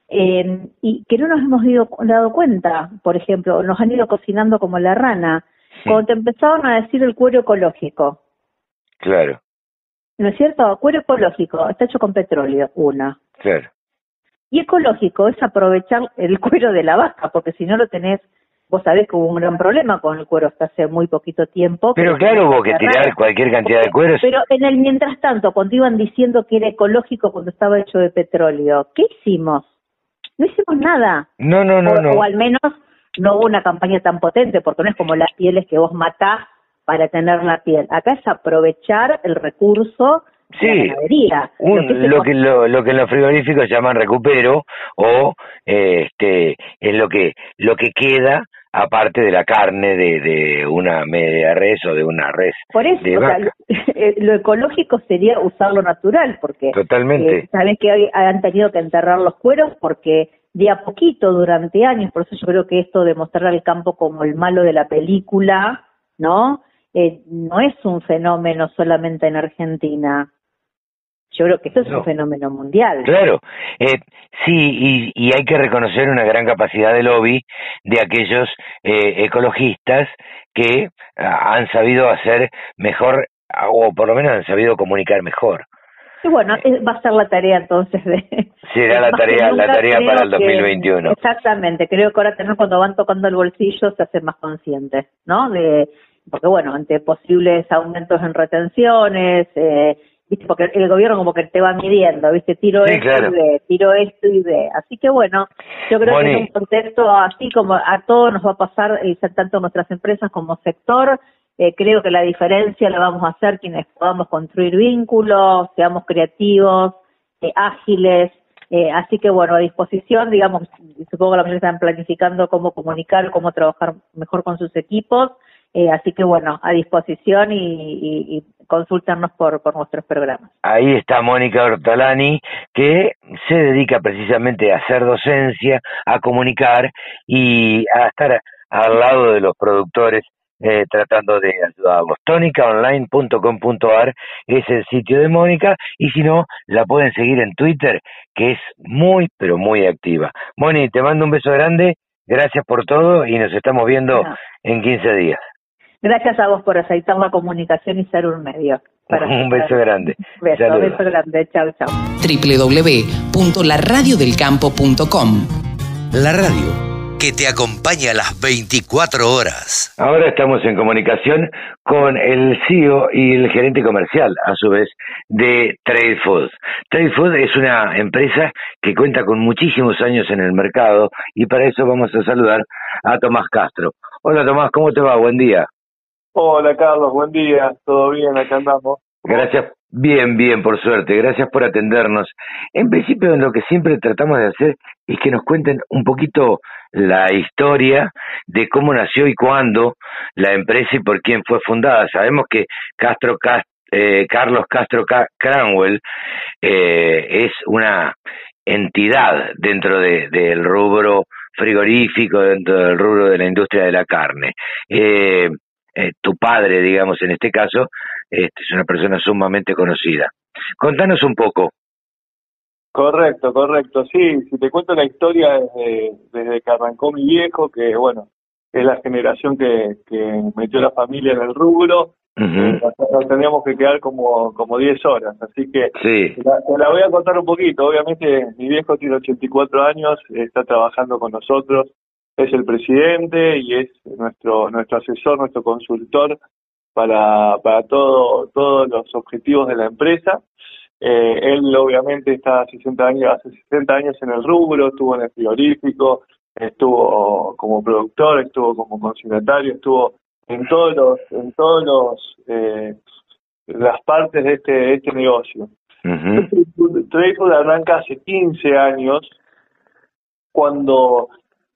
eh, y que no nos hemos dado cuenta, por ejemplo, nos han ido cocinando como la rana, cuando te empezaron a decir el cuero ecológico. Claro. ¿No es cierto? Cuero ecológico, está hecho con petróleo, una. Claro. Y ecológico es aprovechar el cuero de la vaca, porque si no lo tenés, vos sabés que hubo un gran problema con el cuero hasta hace muy poquito tiempo. Pero claro, hubo que tirar cualquier cantidad de cueros. Pero en el mientras tanto, cuando iban diciendo que era ecológico cuando estaba hecho de petróleo, ¿qué hicimos? No hicimos nada. No, no, no, o, no. O al menos no hubo una campaña tan potente, porque no es como las pieles que vos matás para tener la piel. Acá es aprovechar el recurso Sí, lo, que lo, lo, que en los frigoríficos llaman recupero o este es lo que lo que queda aparte de la carne de, de una media res o de una res. Por eso, eh, lo ecológico sería usar lo natural, porque totalmente. Eh, sabes que han tenido que enterrar los cueros porque de a poquito durante años, por eso yo creo que esto de mostrar al campo como el malo de la película, ¿no? Eh, no es un fenómeno solamente en Argentina. Yo creo que esto es un fenómeno mundial. Claro, eh, sí, y, hay que reconocer una gran capacidad de lobby de aquellos eh, ecologistas que ah, han sabido hacer mejor, o por lo menos han sabido comunicar mejor. Y bueno, eh, va a ser la tarea entonces de... Será la tarea, la tarea para el 2021. exactamente, creo que ahora tenemos cuando van tocando el bolsillo se hacen más conscientes, ¿no? De, porque bueno, ante posibles aumentos en retenciones, eh, ¿viste? porque el gobierno como que te va midiendo, ¿viste? Tiro esto y ve, tiro esto y ve. Así que bueno, yo creo que en un contexto así como a todos nos va a pasar, y tanto nuestras empresas como sector, eh, creo que la diferencia la vamos a hacer quienes podamos construir vínculos, seamos creativos, eh, ágiles, eh, así que bueno, a disposición, digamos, supongo que la mayoría están planificando cómo comunicar, cómo trabajar mejor con sus equipos, eh, así que bueno, a disposición y, y, y consultarnos por, por nuestros programas. Ahí está Mónica Ortolani, que se dedica precisamente a hacer docencia, a comunicar y a estar al lado de los productores eh, tratando de ayudarlos. Tónicaonline.com.ar es el sitio de Mónica y si no, la pueden seguir en Twitter, que es muy, pero muy activa. Moni, te mando un beso grande, gracias por todo y nos estamos viendo en 15 días. Gracias a vos por aceitar la comunicación y ser un medio. un beso grande. Beso, un beso grande. Chao, chao. www.laradiodelcampo.com La radio que te acompaña a las 24 horas. Ahora estamos en comunicación con el CEO y el gerente comercial, a su vez, de Trade Food. Trade Food es una empresa que cuenta con muchísimos años en el mercado y para eso vamos a saludar a Tomás Castro. Hola Tomás, ¿cómo te va? Buen día. Hola Carlos, buen día, todo bien, acá andamos. Gracias, bien, bien, por suerte, gracias por atendernos. En principio, lo que siempre tratamos de hacer es que nos cuenten un poquito la historia de cómo nació y cuándo la empresa y por quién fue fundada. Sabemos que Castro eh, Carlos Castro Cranwell eh, es una entidad dentro del rubro frigorífico, dentro del rubro de la industria de la carne. Eh, eh, tu padre, digamos, en este caso, este, es una persona sumamente conocida. Contanos un poco. Correcto, correcto. Sí, si te cuento la historia desde, desde que arrancó mi viejo, que bueno, es la generación que, que metió la familia en el rubro, eh, nos tendríamos que quedar como como 10 horas, así que sí. la, la voy a contar un poquito. Obviamente mi viejo tiene 84 años, está trabajando con nosotros, es el presidente y es nuestro nuestro asesor, nuestro consultor para, para todo, todos los objetivos de la empresa. Eh, él obviamente está 60 años, hace 60 años en el rubro, estuvo en el frigorífico, estuvo como productor, estuvo como consignatario, estuvo en todos los, en todos los eh, las partes de este, este negocio. Uh arranca hace 15 años cuando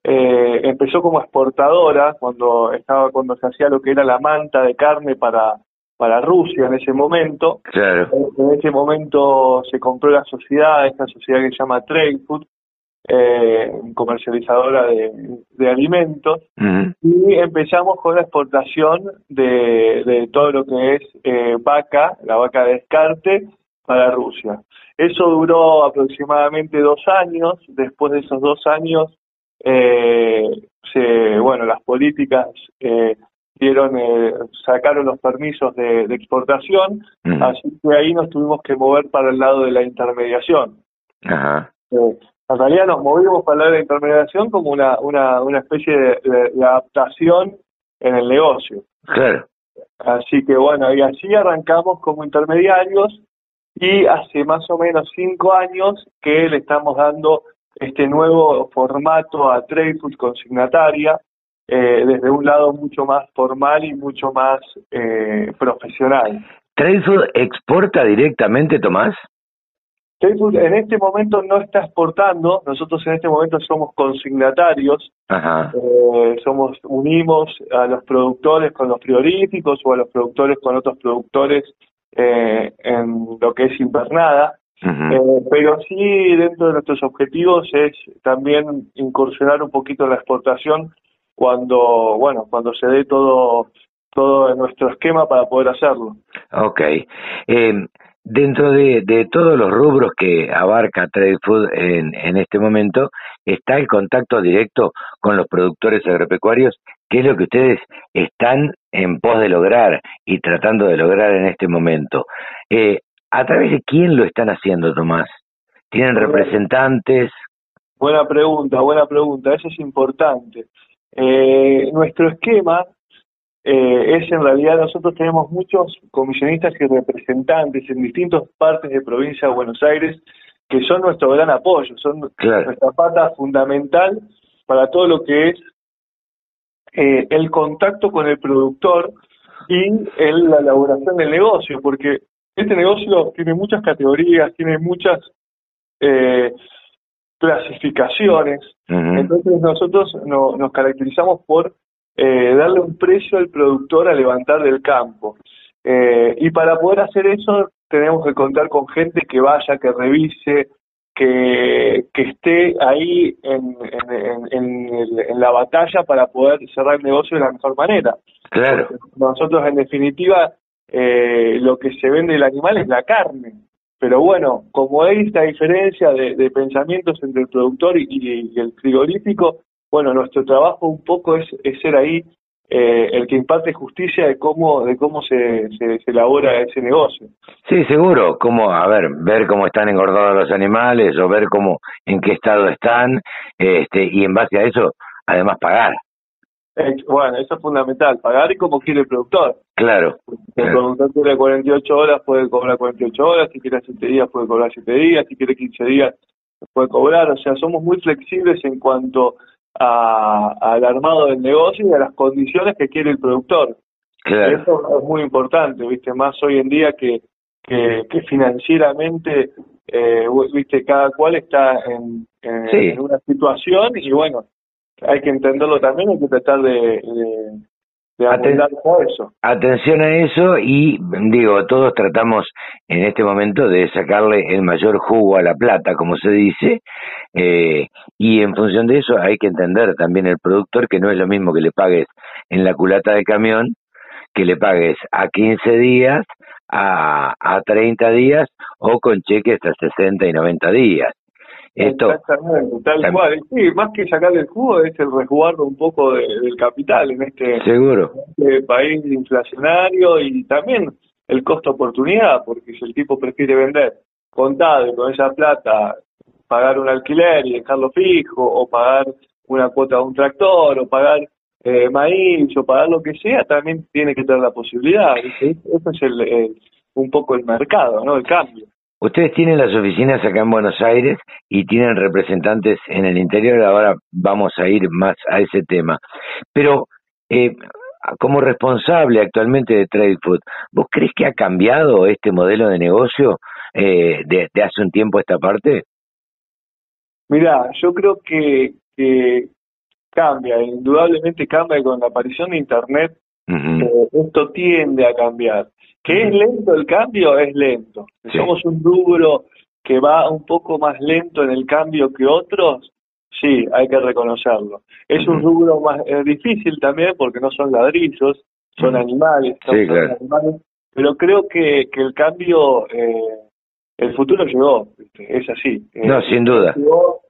eh, empezó como exportadora cuando estaba cuando se hacía lo que era la manta de carne para para Rusia en ese momento. Claro. En ese momento se compró la sociedad, esta sociedad que se llama Trade Food, eh, comercializadora de, alimentos, y empezamos con la exportación de, de todo lo que es eh, vaca, la vaca de descarte, para Rusia. Eso duró aproximadamente dos años. Después de esos dos años, eh, se, bueno, las políticas eh, dieron, eh, sacaron los permisos de, exportación, así que ahí nos tuvimos que mover para el lado de la intermediación. Ajá. Eh, en realidad nos movimos para el lado de la intermediación como una, una, una especie de, adaptación en el negocio. Claro. Así que bueno, y así arrancamos como intermediarios y hace más o menos cinco años que le estamos dando este nuevo formato a Tradefood consignataria, eh, desde un lado mucho más formal y mucho más eh, profesional. ¿Tradefood exporta directamente, Tomás? Tradefood en este momento no está exportando, nosotros en este momento somos consignatarios, eh, somos unimos a los productores con los frigoríficos o a los productores con otros productores eh, en lo que es invernada, eh, pero sí dentro de nuestros objetivos es también incursionar un poquito en la exportación cuando, bueno, cuando se dé todo todo nuestro esquema para poder hacerlo. Ok. Eh, dentro de, de, todos los rubros que abarca Trade Food en, en este momento, está el contacto directo con los productores agropecuarios, que es lo que ustedes están en pos de lograr y tratando de lograr en este momento. Eh, ¿A través de quién lo están haciendo, Tomás? ¿Tienen representantes? Buena pregunta, buena pregunta, eso es importante. Eh, nuestro esquema eh, es en realidad nosotros tenemos muchos comisionistas y representantes en distintas partes de provincia de Buenos Aires que son nuestro gran apoyo, son nuestra pata fundamental para todo lo que es eh, el contacto con el productor y el, la elaboración del negocio, porque este negocio tiene muchas categorías, tiene muchas eh, clasificaciones, entonces nosotros no, nos caracterizamos por eh, darle un precio al productor a levantar del campo. Eh, y para poder hacer eso tenemos que contar con gente que vaya, que revise, que, que esté ahí en, en, la batalla para poder cerrar el negocio de la mejor manera. Claro. nosotros, en definitiva, eh, lo que se vende el animal es la carne. Pero bueno, como hay esta diferencia de, pensamientos entre el productor y, el frigorífico, bueno, nuestro trabajo un poco es, ser ahí eh, el que imparte justicia de cómo de cómo se, se, elabora ese negocio. Sí, seguro, como a ver, ver cómo están engordados los animales o ver cómo en qué estado están, este y en base a eso además pagar. Bueno, eso es fundamental, pagar y como quiere el productor. Claro. Si el productor quiere 48 horas, puede cobrar 48 horas, si quiere 7 días, puede cobrar 7 días, si quiere 15 días, puede cobrar. O sea, somos muy flexibles en cuanto a, al armado del negocio y a las condiciones que quiere el productor. Claro. Eso es muy importante, ¿viste? Más hoy en día que, que, que financieramente, eh, ¿viste? Cada cual está en, en una situación y bueno, hay que entenderlo también, hay que tratar de, de, eso. Atención a eso y digo, todos tratamos en este momento de sacarle el mayor jugo a la plata, como se dice, eh, y en función de eso hay que entender también el productor que no es lo mismo que le pagues en la culata de camión, que le pagues a 15 días, a, a 30 días o con cheques hasta 60 y 90 días. Exactamente, tal cual. Sí, más que sacarle el jugo es el resguardo un poco del capital en este, Seguro. este país inflacionario y también el costo oportunidad, porque si el tipo prefiere vender contado con esa plata pagar un alquiler y dejarlo fijo, o pagar una cuota de un tractor, o pagar eh, maíz, o pagar lo que sea, también tiene que tener la posibilidad. Ese es el, un poco el mercado, ¿no? El cambio. Ustedes tienen las oficinas acá en Buenos Aires y tienen representantes en el interior, ahora vamos a ir más a ese tema. Pero eh, como responsable actualmente de Trade Food, ¿vos crees que ha cambiado este modelo de negocio eh, de, hace un tiempo esta parte? Mira, yo creo que, que cambia, indudablemente cambia con la aparición de Internet. Eh, esto tiende a cambiar. ¿Que es lento el cambio? Es lento. Somos un rubro que va un poco más lento en el cambio que otros, sí, hay que reconocerlo. Es un rubro más difícil también porque no son ladrillos, son animales, pero creo que, que el cambio eh, el futuro llegó, es así. No, eh, sin duda.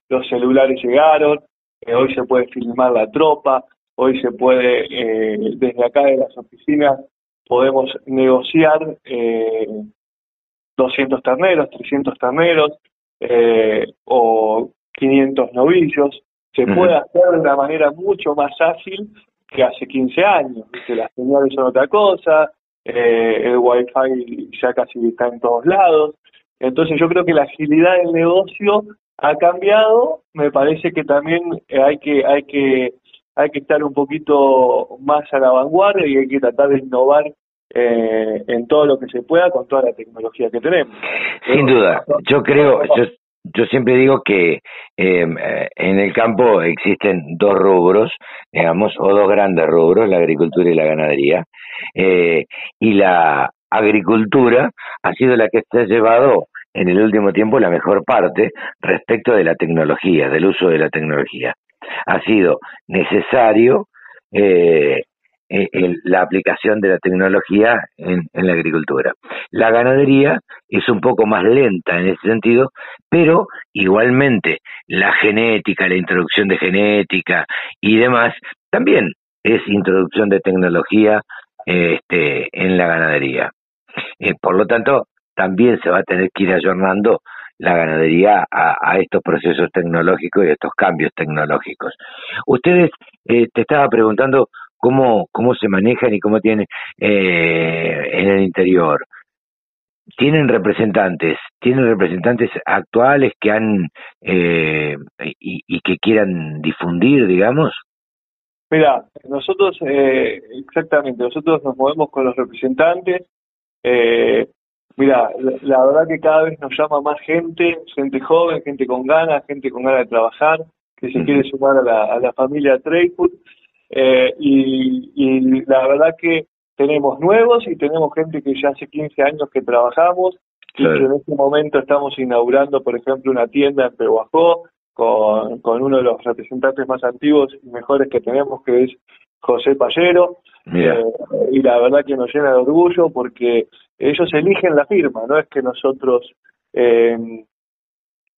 los celulares llegaron, eh, hoy se puede filmar la tropa, hoy se puede, eh, desde acá de las oficinas, podemos negociar 200 terneros, 300 terneros o 500 novillos. Se puede hacer de una manera mucho más ágil que hace 15 años. que Las señales son otra cosa, el wifi ya casi está en todos lados. Entonces yo creo que la agilidad del negocio ha cambiado, me parece que también eh, hay que hay que hay que estar un poquito más a la vanguardia y hay que tratar de innovar eh, en todo lo que se pueda con toda la tecnología que tenemos. Sin duda, yo creo, yo, yo siempre digo que em, eh, en el campo existen dos rubros, digamos, o dos grandes rubros, la agricultura y la ganadería, eh, y la agricultura ha sido la que se ha llevado en el último tiempo la mejor parte respecto de la tecnología, del uso de la tecnología. Ha sido necesario eh, eh, la aplicación de la tecnología en, la agricultura. La ganadería es un poco más lenta en ese sentido, pero igualmente la genética, la introducción de genética y demás, también es introducción de tecnología este, en la ganadería. Eh, por lo tanto, también se va a tener que ir ayornando la ganadería a, estos procesos tecnológicos y a estos cambios tecnológicos. Ustedes, eh, te estaba preguntando cómo, cómo se manejan y cómo tienen eh, en el interior. ¿Tienen representantes? ¿Tienen representantes actuales que han eh, y, que quieran difundir, digamos? Mira, nosotros, eh, exactamente, nosotros nos movemos con los representantes. Eh, Mira, la, verdad que cada vez nos llama más gente, gente joven, gente con ganas, gente con ganas de trabajar, que se quiere sumar a la, a la familia Treyfoot. Eh, y, y la verdad que tenemos nuevos y tenemos gente que ya hace 15 años que trabajamos y que en este momento estamos inaugurando, por ejemplo, una tienda en Pehuajó con, con uno de los representantes más antiguos y mejores que tenemos, que es José Pallero. Eh, y la verdad que nos llena de orgullo porque ellos eligen la firma, no es que nosotros eh,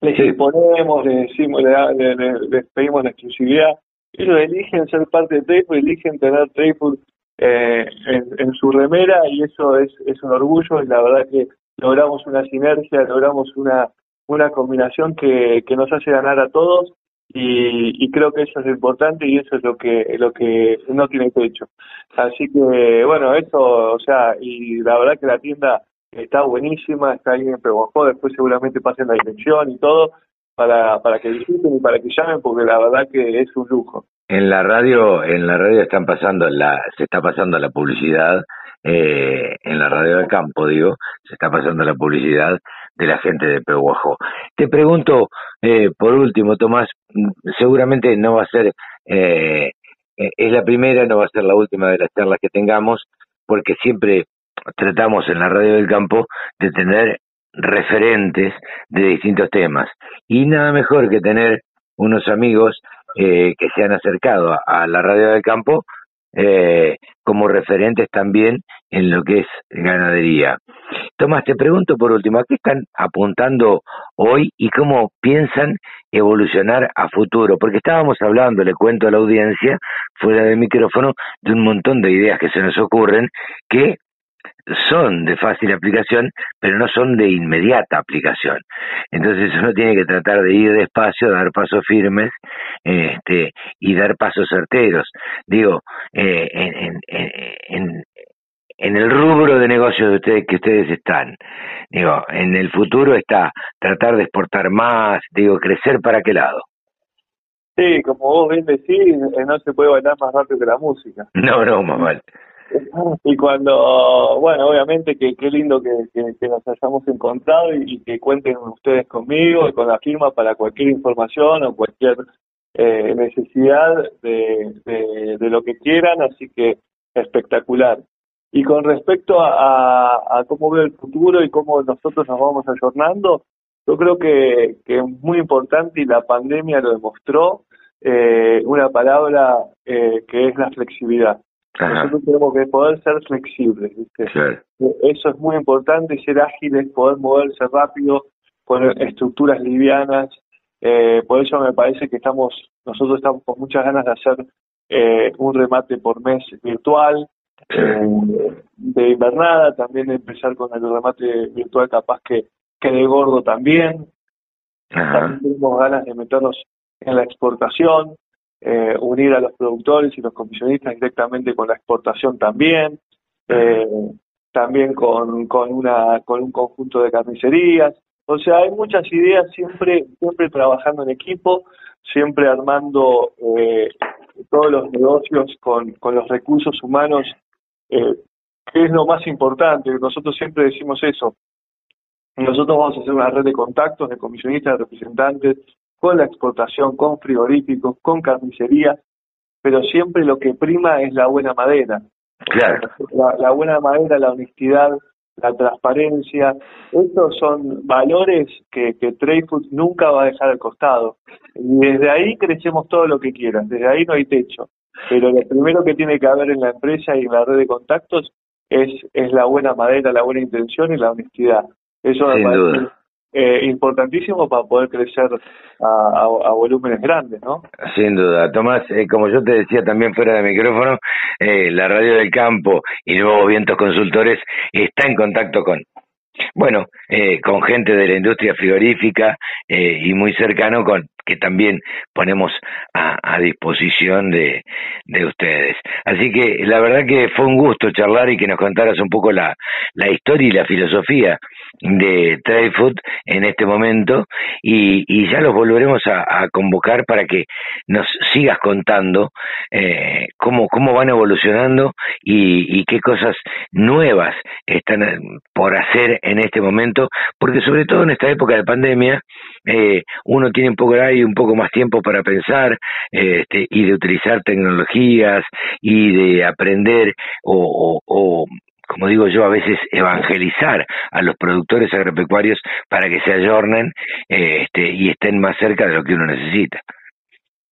les imponemos, les, decimos, les, pedimos la exclusividad. Ellos eligen ser parte de Trayful, eligen tener Trayful eh, en, su remera y eso es, es un orgullo y la verdad que logramos una sinergia, logramos una, una combinación que, que nos hace ganar a todos y, creo que eso es importante y eso es lo que lo que no tiene techo. Así que bueno, eso, o sea, y la verdad que la tienda está buenísima, está ahí en Peguajó, después seguramente pasen la dirección y todo para, para que visiten y para que llamen porque la verdad que es un lujo. En la radio, en la radio están pasando la, se está pasando la publicidad, eh, en la radio del campo, digo, se está pasando la publicidad de la gente de Pehuajó. Te pregunto, eh, por último, Tomás, seguramente no va a ser, eh, es la primera, no va a ser la última de las charlas que tengamos, porque siempre tratamos en la radio del campo de tener referentes de distintos temas. Y nada mejor que tener unos amigos que se han acercado a la radio del campo eh, como referentes también en lo que es ganadería. Tomás, te pregunto por último, ¿a qué están apuntando hoy y cómo piensan evolucionar a futuro? Porque estábamos hablando, le cuento a la audiencia, fuera del micrófono, de un montón de ideas que se nos ocurren que son de fácil aplicación, pero no son de inmediata aplicación. Entonces uno tiene que tratar de ir despacio, dar pasos firmes este, y dar pasos certeros. Digo, eh, en, en, en, el rubro de negocios de ustedes que ustedes están, digo, en el futuro está tratar de exportar más, digo, crecer para qué lado. Sí, como vos bien decís, eh, no se puede bailar más rápido que la música. No, no, más mal. y cuando, bueno, obviamente que qué lindo que, que, nos hayamos encontrado y, que cuenten ustedes conmigo y con la firma para cualquier información o cualquier eh, necesidad de, de, lo que quieran, así que espectacular. Y con respecto a, a, cómo veo el futuro y cómo nosotros nos vamos ayornando, yo creo que, que es muy importante y la pandemia lo demostró, eh, una palabra eh, que es la flexibilidad Nosotros tenemos que poder ser flexibles, Eso es muy importante, ser ágiles, poder moverse rápido, con estructuras livianas. Eh, por eso me parece que estamos, nosotros estamos con muchas ganas de hacer eh, un remate por mes virtual, eh, de invernada, también empezar con el remate virtual capaz que, que de gordo también. También tenemos ganas de meternos en la exportación, eh, unir a los productores y los comisionistas directamente con la exportación también, eh, también con, con, una, con un conjunto de carnicerías. O sea, hay muchas ideas siempre, siempre trabajando en equipo, siempre armando eh, todos los negocios con, con los recursos humanos, eh, que es lo más importante. Nosotros siempre decimos eso. Nosotros vamos a hacer una red de contactos de comisionistas, de representantes, con la exportación, con frigoríficos, con carnicerías, pero siempre lo que prima es la buena madera. Claro. La, buena madera, la honestidad, la transparencia, estos son valores que, que Food nunca va a dejar al costado. Y desde ahí crecemos todo lo que quieran, desde ahí no hay techo. Pero lo primero que tiene que haber en la empresa y en la red de contactos es, es la buena madera, la buena intención y la honestidad. Eso me parece eh, importantísimo para poder crecer a, volúmenes grandes, ¿no? Sin duda. Tomás, eh, como yo te decía también fuera de micrófono, eh, la Radio del Campo y Nuevos Vientos Consultores está en contacto con bueno, eh, con gente de la industria frigorífica eh, y muy cercano con que también ponemos a, a disposición de, de, ustedes. Así que la verdad que fue un gusto charlar y que nos contaras un poco la, la historia y la filosofía de Trade Food en este momento y, y ya los volveremos a, convocar para que nos sigas contando eh, cómo, cómo van evolucionando y, y qué cosas nuevas están por hacer en este momento, porque sobre todo en esta época de pandemia, eh, uno tiene un poco ahí un poco más tiempo para pensar este, y de utilizar tecnologías y de aprender o, como digo yo, a veces evangelizar a los productores agropecuarios para que se ayornen este, y estén más cerca de lo que uno necesita.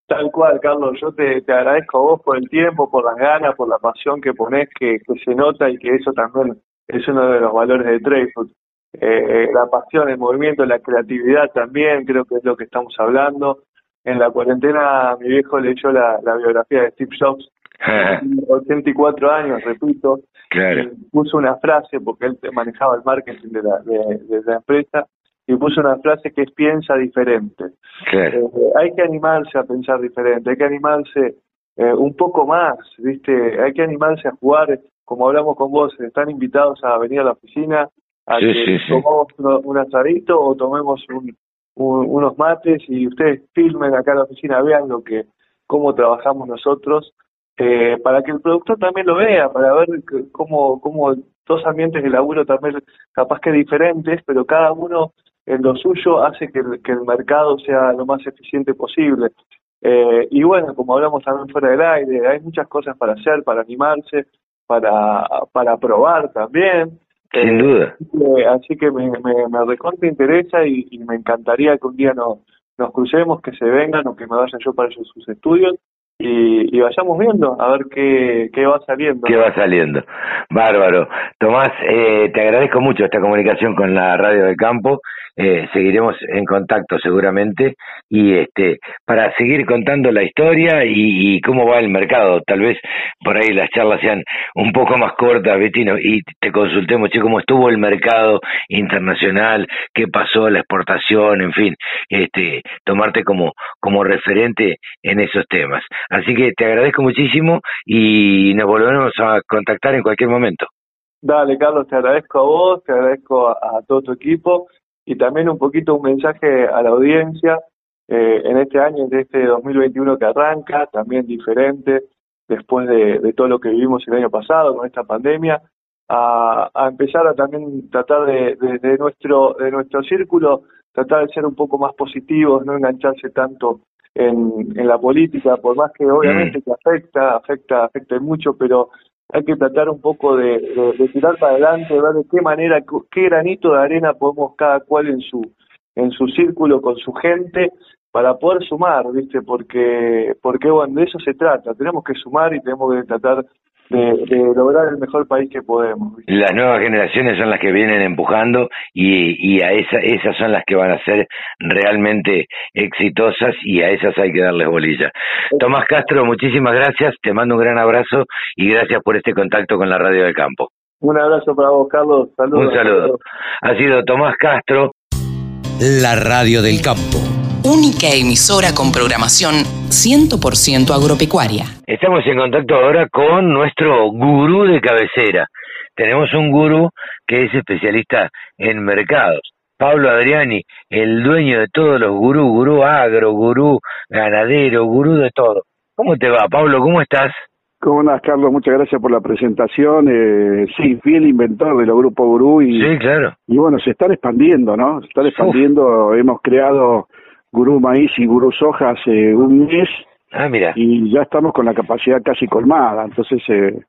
Tal cual, Carlos, yo te, te agradezco a vos por el tiempo, por las ganas, por la pasión que pones, que, que se nota y que eso también es uno de los valores de Trayfood. Eh, la pasión, el movimiento, la creatividad también, creo que es lo que estamos hablando. En la cuarentena mi viejo leyó la, la biografía de Steve Jobs, 84 años, repito, claro. puso una frase, porque él manejaba el marketing de la, de, la empresa, y puso una frase que es piensa diferente. Eh, hay que animarse a pensar diferente, hay que animarse eh, un poco más, ¿viste? Hay que animarse a jugar como hablamos con vos, están invitados a venir a la oficina a que tomemos un asadito o tomemos unos mates y ustedes filmen acá en la oficina, vean lo que cómo trabajamos nosotros, eh, para que el productor también lo vea, para ver cómo, cómo dos ambientes de laburo también capaz que diferentes, pero cada uno en lo suyo hace que el, que el mercado sea lo más eficiente posible. Eh, y bueno, como hablamos también fuera del aire, hay muchas cosas para hacer, para animarse, para, para probar también. Sin duda. Así que, me, me, me recontra interesa y, me encantaría que un día nos, nos crucemos, que se vengan o que me vayan yo para sus estudios y, y, vayamos viendo a ver qué, qué va saliendo. ¿Qué va saliendo? Bárbaro. Tomás, eh, te agradezco mucho esta comunicación con la Radio del Campo eh, seguiremos en contacto seguramente y este para seguir contando la historia y, cómo va el mercado. Tal vez por ahí las charlas sean un poco más cortas, Betino, y te consultemos, che, cómo estuvo el mercado internacional, qué pasó, la exportación, en fin, este tomarte como, como referente en esos temas. Así que te agradezco muchísimo y nos volveremos a contactar en cualquier momento. Dale, Carlos, te agradezco a vos, te agradezco a todo tu equipo y también un poquito un mensaje a la audiencia eh, en este año, de este 2021 que arranca, también diferente después de, todo lo que vivimos el año pasado con esta pandemia, a, empezar a también tratar de, de, nuestro de nuestro círculo, tratar de ser un poco más positivos, no engancharse tanto en, en la política, por más que obviamente mm. que afecta, afecta, afecta mucho, pero hay que tratar un poco de, de, tirar para adelante, ver de qué manera, qué granito de arena podemos cada cual en su en su círculo con su gente para poder sumar, ¿viste? Porque porque bueno, de eso se trata, tenemos que sumar y tenemos que tratar de, lograr el mejor país que podemos. Las nuevas generaciones son las que vienen empujando y, y a esa, esas son las que van a ser realmente exitosas y a esas hay que darles bolilla. Tomás Castro, muchísimas gracias, te mando un gran abrazo y gracias por este contacto con la Radio del Campo. Un abrazo para vos, Carlos. Saludos. Un saludo. Ha sido Tomás Castro. La Radio del Campo. Única emisora con programación 100% agropecuaria. Estamos en contacto ahora con nuestro gurú de cabecera. Tenemos un gurú que es especialista en mercados. Pablo Adriani, el dueño de todos los gurús, gurú agro, gurú ganadero, gurú de todo. ¿Cómo te va, Pablo? ¿Cómo estás? ¿Cómo andás, Carlos? Muchas gracias por la presentación. Eh, sí, fiel inventor de los grupos Gurú y, sí, claro. y bueno, se están expandiendo, ¿no? Se están expandiendo. Hemos creado Gurú Maíz y Gurú Soja hace un mes. Ah, mira. Y ya estamos con la capacidad casi colmada. Entonces, eh,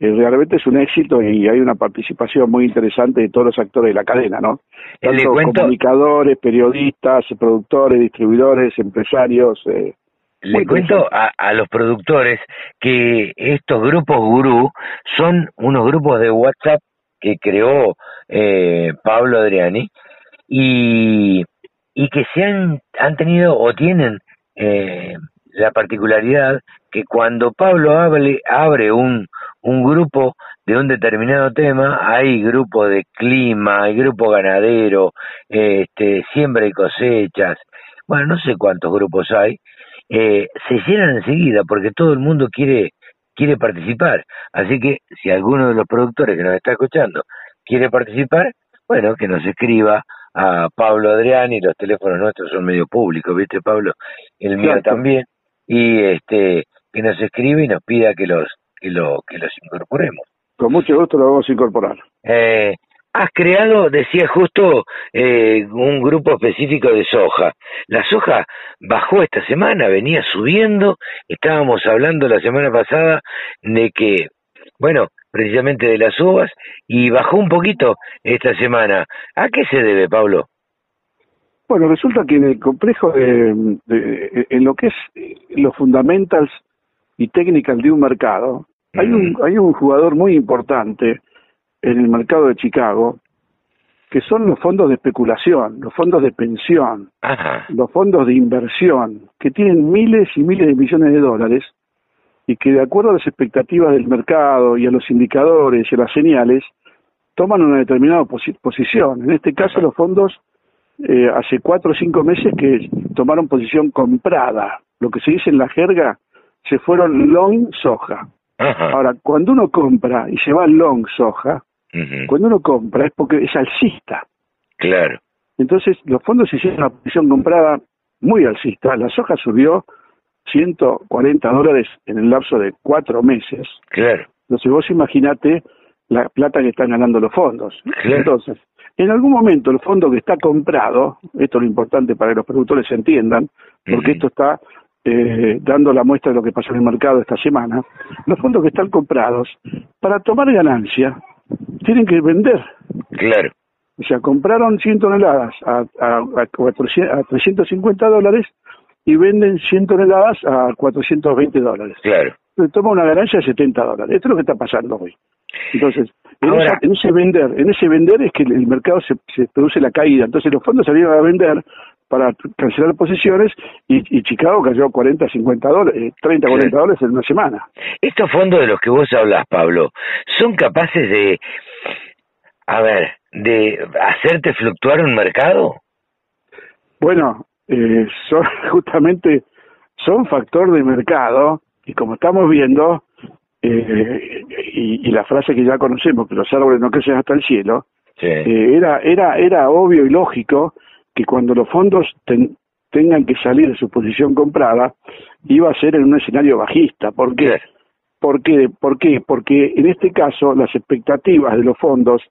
eh, realmente es un éxito y hay una participación muy interesante de todos los actores de la cadena, ¿no? Tanto comunicadores, periodistas, productores, distribuidores, empresarios. Eh, le cuento a, a, los productores que estos grupos gurú son unos grupos de WhatsApp que creó eh, Pablo Adriani y, y que se han, han tenido o tienen eh, la particularidad que cuando Pablo hable, abre un, un grupo de un determinado tema, hay grupo de clima, hay grupo ganadero, este, siembra y cosechas, bueno, no sé cuántos grupos hay, eh, se llenan enseguida porque todo el mundo quiere quiere participar. Así que si alguno de los productores que nos está escuchando quiere participar, bueno, que nos escriba a Pablo Adrián y los teléfonos nuestros son medio públicos, ¿viste, Pablo? El mío también. Y este que nos escribe y nos pida que los que lo que los incorporemos. Con mucho gusto lo vamos a incorporar. Eh, Has creado, decía justo, eh, un grupo específico de soja. La soja bajó esta semana, venía subiendo. Estábamos hablando la semana pasada de que, bueno, precisamente de las uvas, y bajó un poquito esta semana. ¿A qué se debe, Pablo? Bueno, resulta que en el complejo, de, en lo que es los fundamentals y técnicas de un mercado, hay un, hay un jugador muy importante en el mercado de Chicago, que son los fondos de especulación, los fondos de pensión, los fondos de inversión, que tienen miles y miles de millones de dólares y que de acuerdo a las expectativas del mercado y a los indicadores y a las señales, toman una determinada posición. En este caso los fondos eh, hace cuatro o cinco meses que tomaron posición comprada, lo que se dice en la jerga, se fueron long soja. Ahora, cuando uno compra y se va long soja, cuando uno compra es porque es alcista. Claro. Entonces, los fondos hicieron una posición comprada muy alcista. La soja subió 140 dólares en el lapso de cuatro meses. Claro. Entonces, vos imaginate la plata que están ganando los fondos. Entonces, en algún momento el fondo que está comprado, esto es lo importante para que los productores se entiendan, porque esto está eh, dando la muestra de lo que pasó en el mercado esta semana, los fondos que están comprados, para tomar ganancia, tienen que vender. Claro. O sea, compraron 100 toneladas a, a, a, 350 dólares y venden 100 toneladas a 420 dólares. Claro. toma una ganancia de 70 dólares. Esto es lo que está pasando hoy. Entonces, en, ese vender, en ese vender es que el mercado se, se produce la caída. Entonces los fondos salieron a vender para cancelar posiciones y, Chicago cayó 40, 50 dólares, 30, 40 dólares en una semana. Estos fondos de los que vos hablas, Pablo, son capaces de, a ver, de hacerte fluctuar un mercado? Bueno, eh, son justamente son factor de mercado y como estamos viendo eh, y, la frase que ya conocemos que los árboles no crecen hasta el cielo eh, era era era obvio y lógico que cuando los fondos tengan que salir de su posición comprada, iba a ser en un escenario bajista. ¿Por qué? ¿Por qué? ¿Por qué? Porque en este caso las expectativas de los fondos,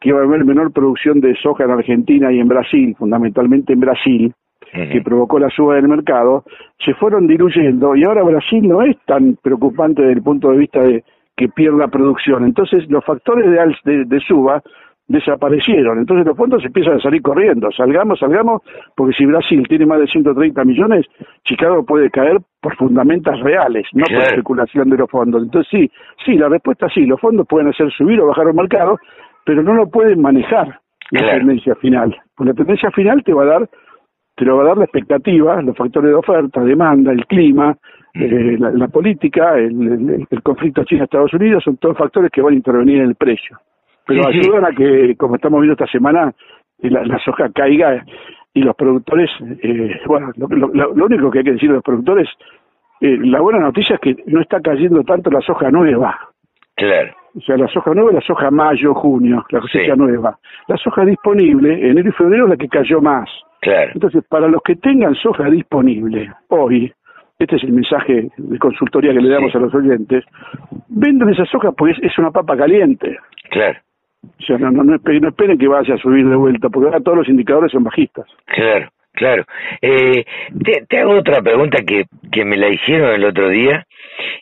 que iba a haber menor producción de soja en Argentina y en Brasil, fundamentalmente en Brasil, que provocó la suba del mercado, se fueron diluyendo y ahora Brasil no es tan preocupante desde el punto de vista de que pierda producción. Entonces los factores de, de suba desaparecieron. Entonces los fondos empiezan a salir corriendo. Salgamos, salgamos, porque si Brasil tiene más de 130 millones, Chicago puede caer por fundamentos reales, no por especulación de los fondos. Entonces sí, sí, la respuesta sí, los fondos pueden hacer subir o bajar el mercado, pero no lo pueden manejar la tendencia final. Pues la tendencia final te va a dar te lo va a dar la expectativa, los factores de oferta, demanda, el clima, eh, la, política, el, conflicto China-Estados Unidos, son todos factores que van a intervenir en el precio. Pero ayudan a que, como estamos viendo esta semana, la, soja caiga y los productores, eh, bueno, lo, único que hay que decir a los productores, eh, la buena noticia es que no está cayendo tanto la soja nueva. Claro. O sea, la soja nueva es la soja mayo, junio, la cosecha nueva. La soja disponible, enero y febrero, es la que cayó más. Claro. Entonces, para los que tengan soja disponible hoy, este es el mensaje de consultoría que le damos a los oyentes, venden esa soja porque es, una papa caliente. Claro. O sea, no, no, esperen, que vaya a subir de vuelta, porque ahora todos los indicadores son bajistas. Claro, claro. Eh, te, hago otra pregunta que, que me la hicieron el otro día,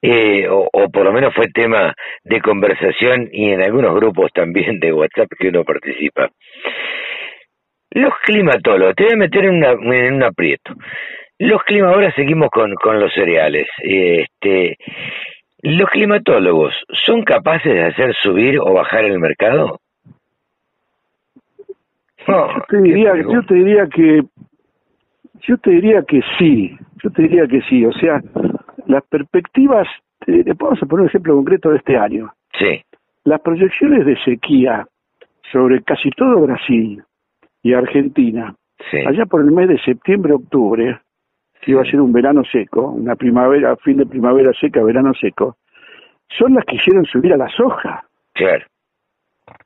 eh, o, o, por lo menos fue tema de conversación y en algunos grupos también de WhatsApp que uno participa. Los climatólogos, te voy a meter en, en un aprieto. Los climas, ahora seguimos con, con los cereales. Este, ¿Los climatólogos son capaces de hacer subir o bajar el mercado? yo, te diría, yo te diría que yo te diría que sí, yo te diría que sí, o sea, las perspectivas, vamos a poner un ejemplo concreto de este año. Sí. Las proyecciones de sequía sobre casi todo Brasil y Argentina, allá por el mes de septiembre-octubre, que iba a ser un verano seco, una primavera, fin de primavera seca, verano seco, son las que hicieron subir a la soja. Claro.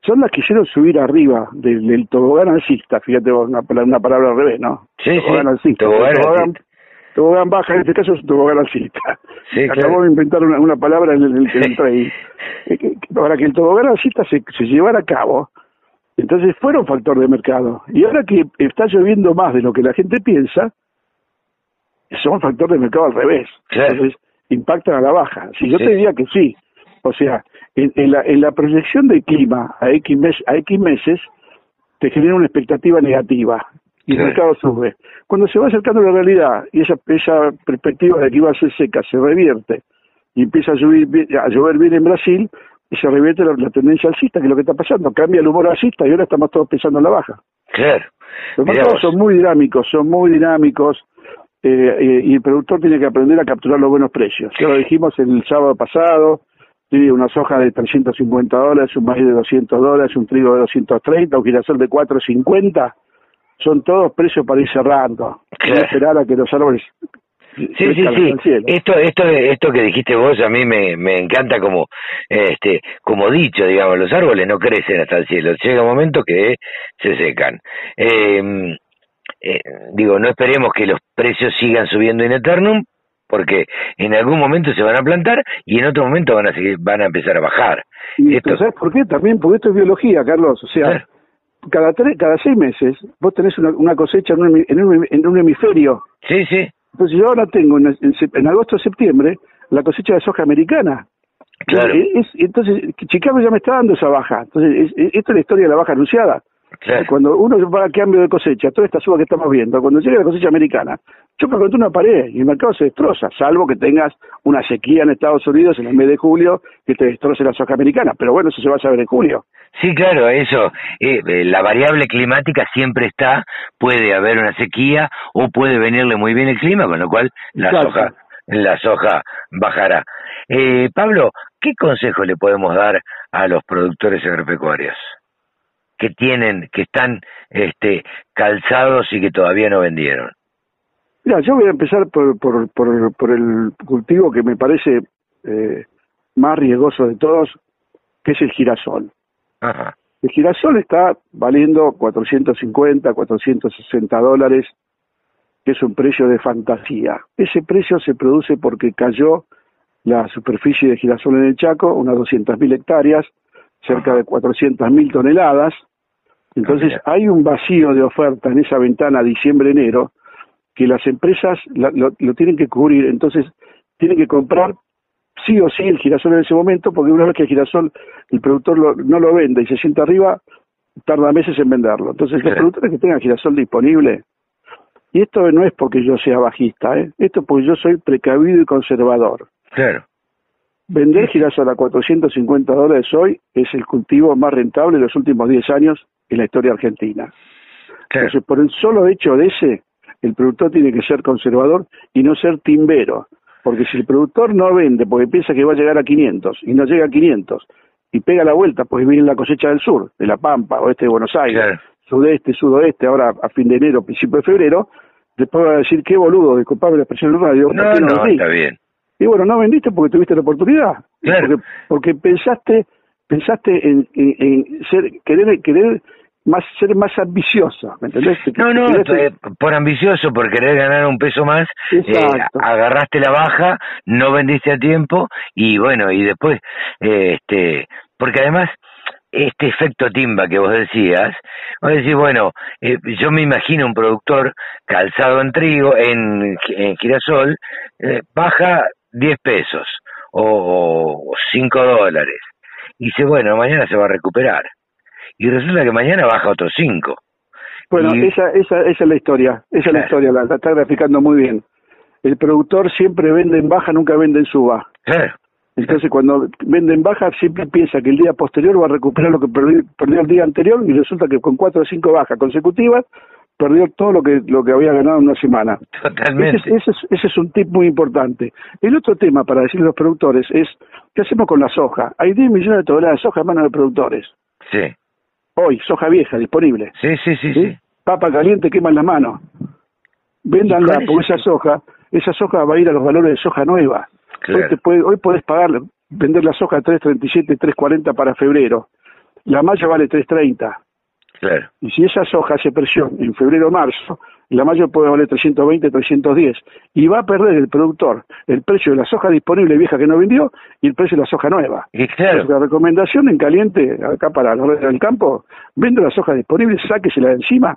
Son las que hicieron subir arriba del, tobogán alcista, fíjate una, una palabra al revés, ¿no? Sí, tobogán sí. Tobogán, tobogán, baja, en este caso es tobogán alcista. Sí, Acabó de inventar una, una palabra en el, que entré ahí. Para que el tobogán alcista se, se llevara a cabo, entonces fueron factor de mercado. Y ahora que está lloviendo más de lo que la gente piensa, son factor de mercado al revés. Entonces, impactan a la baja. Si yo te diría que sí, o sea, en, la, en la proyección de clima a X, mes, a X meses, te genera una expectativa negativa y el mercado sube. Cuando se va acercando a la realidad y esa, esa perspectiva de que iba a ser seca se revierte y empieza a, subir, a llover bien en Brasil, y se revierte la, tendencia alcista, que es lo que está pasando. Cambia el humor alcista y ahora estamos todos pensando en la baja. Claro. Los mercados son muy dinámicos, son muy dinámicos. Eh, eh, y el productor tiene que aprender a capturar los buenos precios. Ya lo dijimos el sábado pasado, tiene una soja de 350 dólares, un maíz de 200 dólares, un trigo de 230, un girasol de 450, son todos precios para ir cerrando. Esperar a que los árboles Sí, sí, sí. Esto, esto, esto que dijiste vos a mí me, me encanta como, este, como dicho, digamos, los árboles no crecen hasta el cielo. Llega un momento que se secan. Eh, eh, digo, no esperemos que los precios sigan subiendo in eternum, porque en algún momento se van a plantar y en otro momento van a seguir, van a empezar a bajar. esto... ¿Sabes por qué? También porque esto es biología, Carlos. O sea, cada tres, cada seis meses vos tenés una, cosecha en un, en, un, hemisferio. Sí, sí. Entonces yo ahora tengo en, en, agosto septiembre la cosecha de soja americana. Claro. entonces Chicago ya me está dando esa baja. Entonces esto es la historia de la baja anunciada. Cuando uno va a cambio de cosecha, toda esta suba que estamos viendo, cuando llega la cosecha americana, choca contra una pared y el mercado se destroza, salvo que tengas una sequía en Estados Unidos en el mes de julio que te destroce la soja americana. Pero bueno, eso se va a saber en julio. Sí, claro, eso. Eh, eh, la variable climática siempre está, puede haber una sequía o puede venirle muy bien el clima, con lo cual la soja la soja bajará. Eh, Pablo, ¿qué consejo le podemos dar a los productores agropecuarios? que tienen, que están este, calzados y que todavía no vendieron? Mira, yo voy a empezar por, por, por, el cultivo que me parece eh, más riesgoso de todos, que es el girasol. El girasol está valiendo 450, 460 dólares, que es un precio de fantasía. Ese precio se produce porque cayó la superficie de girasol en el Chaco, unas 200.000 hectáreas, cerca de 400.000 toneladas. Entonces hay un vacío de oferta en esa ventana diciembre-enero que las empresas lo, tienen que cubrir. Entonces tienen que comprar sí o sí el girasol en ese momento, porque una vez que el girasol el productor no lo vende y se sienta arriba, tarda meses en venderlo. Entonces, los productores que tengan girasol disponible, y esto no es porque yo sea bajista, ¿eh? esto es porque yo soy precavido y conservador. Claro. Vender girasol a 450 dólares hoy es el cultivo más rentable de los últimos 10 años en la historia argentina. Entonces, por el solo hecho de ese, el productor tiene que ser conservador y no ser timbero. Porque si el productor no vende porque piensa que va a llegar a 500 y no llega a 500 y pega la vuelta porque viene la cosecha del sur, de La Pampa, oeste de Buenos Aires, sudeste, sudoeste, ahora a fin de enero, principio de febrero, después va a decir qué boludo, disculpame la expresión en radio. No, no, está bien. Y bueno, no vendiste porque tuviste la oportunidad. Porque, porque pensaste pensaste en, ser querer querer más ser más ambicioso, ¿me entendés? No, no, por ambicioso, por querer ganar un peso más, eh, agarraste la baja, no vendiste a tiempo y bueno, y después, eh, este, porque además este efecto timba que vos decías, vos decís, bueno, eh, yo me imagino un productor calzado en trigo, en, en girasol, baja 10 pesos o 5 dólares. Y dice, bueno, mañana se va a recuperar. Y resulta que mañana baja otros 5. Bueno, esa, esa, esa es la historia, esa es la historia, la, está graficando muy bien. El productor siempre vende en baja, nunca vende en suba. Claro. Entonces, cuando vende en baja, siempre piensa que el día posterior va a recuperar lo que perdió, perdió el día anterior y resulta que con cuatro o cinco bajas consecutivas perdió todo lo que lo que había ganado en una semana. Totalmente. Ese, ese, es, un tip muy importante. El otro tema para decirle a los productores es, ¿qué hacemos con la soja? Hay 10 millones de toneladas de soja en manos de productores. Sí. Hoy, soja vieja, disponible. Sí, sí, sí. sí. Papa caliente, queman las manos. Véndanla, porque esa soja, esa soja va a ir a los valores de soja nueva. Hoy, te puede, hoy podés pagar, vender la soja a 3.37, 3.40 para febrero. La malla vale 3.30 y si esa soja hace presión en febrero o marzo, la mayo puede valer 320, 310. Y va a perder el productor el precio de la soja disponible vieja que no vendió y el precio de la soja nueva. Y claro. la recomendación en caliente, acá para los del campo, vende la soja disponible, sáquesela de encima,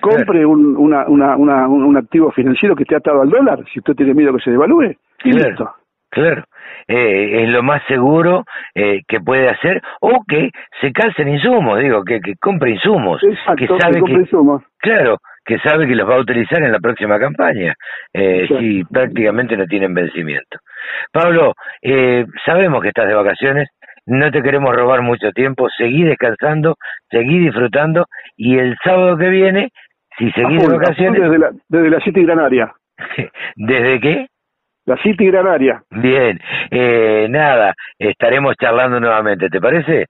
compre un, una, una, un activo financiero que esté atado al dólar, si usted tiene miedo que se devalúe, y listo. Claro, eh, es lo más seguro eh, que puede hacer, o que se calcen insumos, digo, que, que compre insumos, que sabe que, insumos. claro, que sabe que los va a utilizar en la próxima campaña, eh, si prácticamente no tienen vencimiento. Pablo, eh, sabemos que estás de vacaciones, no te queremos robar mucho tiempo, seguí descansando, seguí disfrutando, y el sábado que viene, si seguís de vacaciones... Desde la, desde la City Granaria. ¿Desde qué? La City Granaria. Bien, eh, nada, estaremos charlando nuevamente, ¿te parece?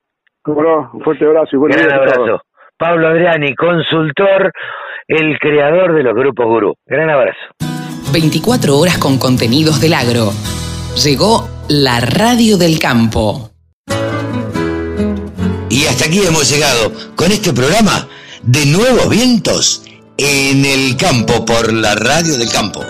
No, un fuerte abrazo y buen Gran abrazo. Pablo Adriani, consultor, el creador de los grupos Gurú. Gran abrazo. 24 horas con contenidos del agro. Llegó la radio del campo. Y hasta aquí hemos llegado con este programa de Nuevos Vientos en el campo por la radio del campo.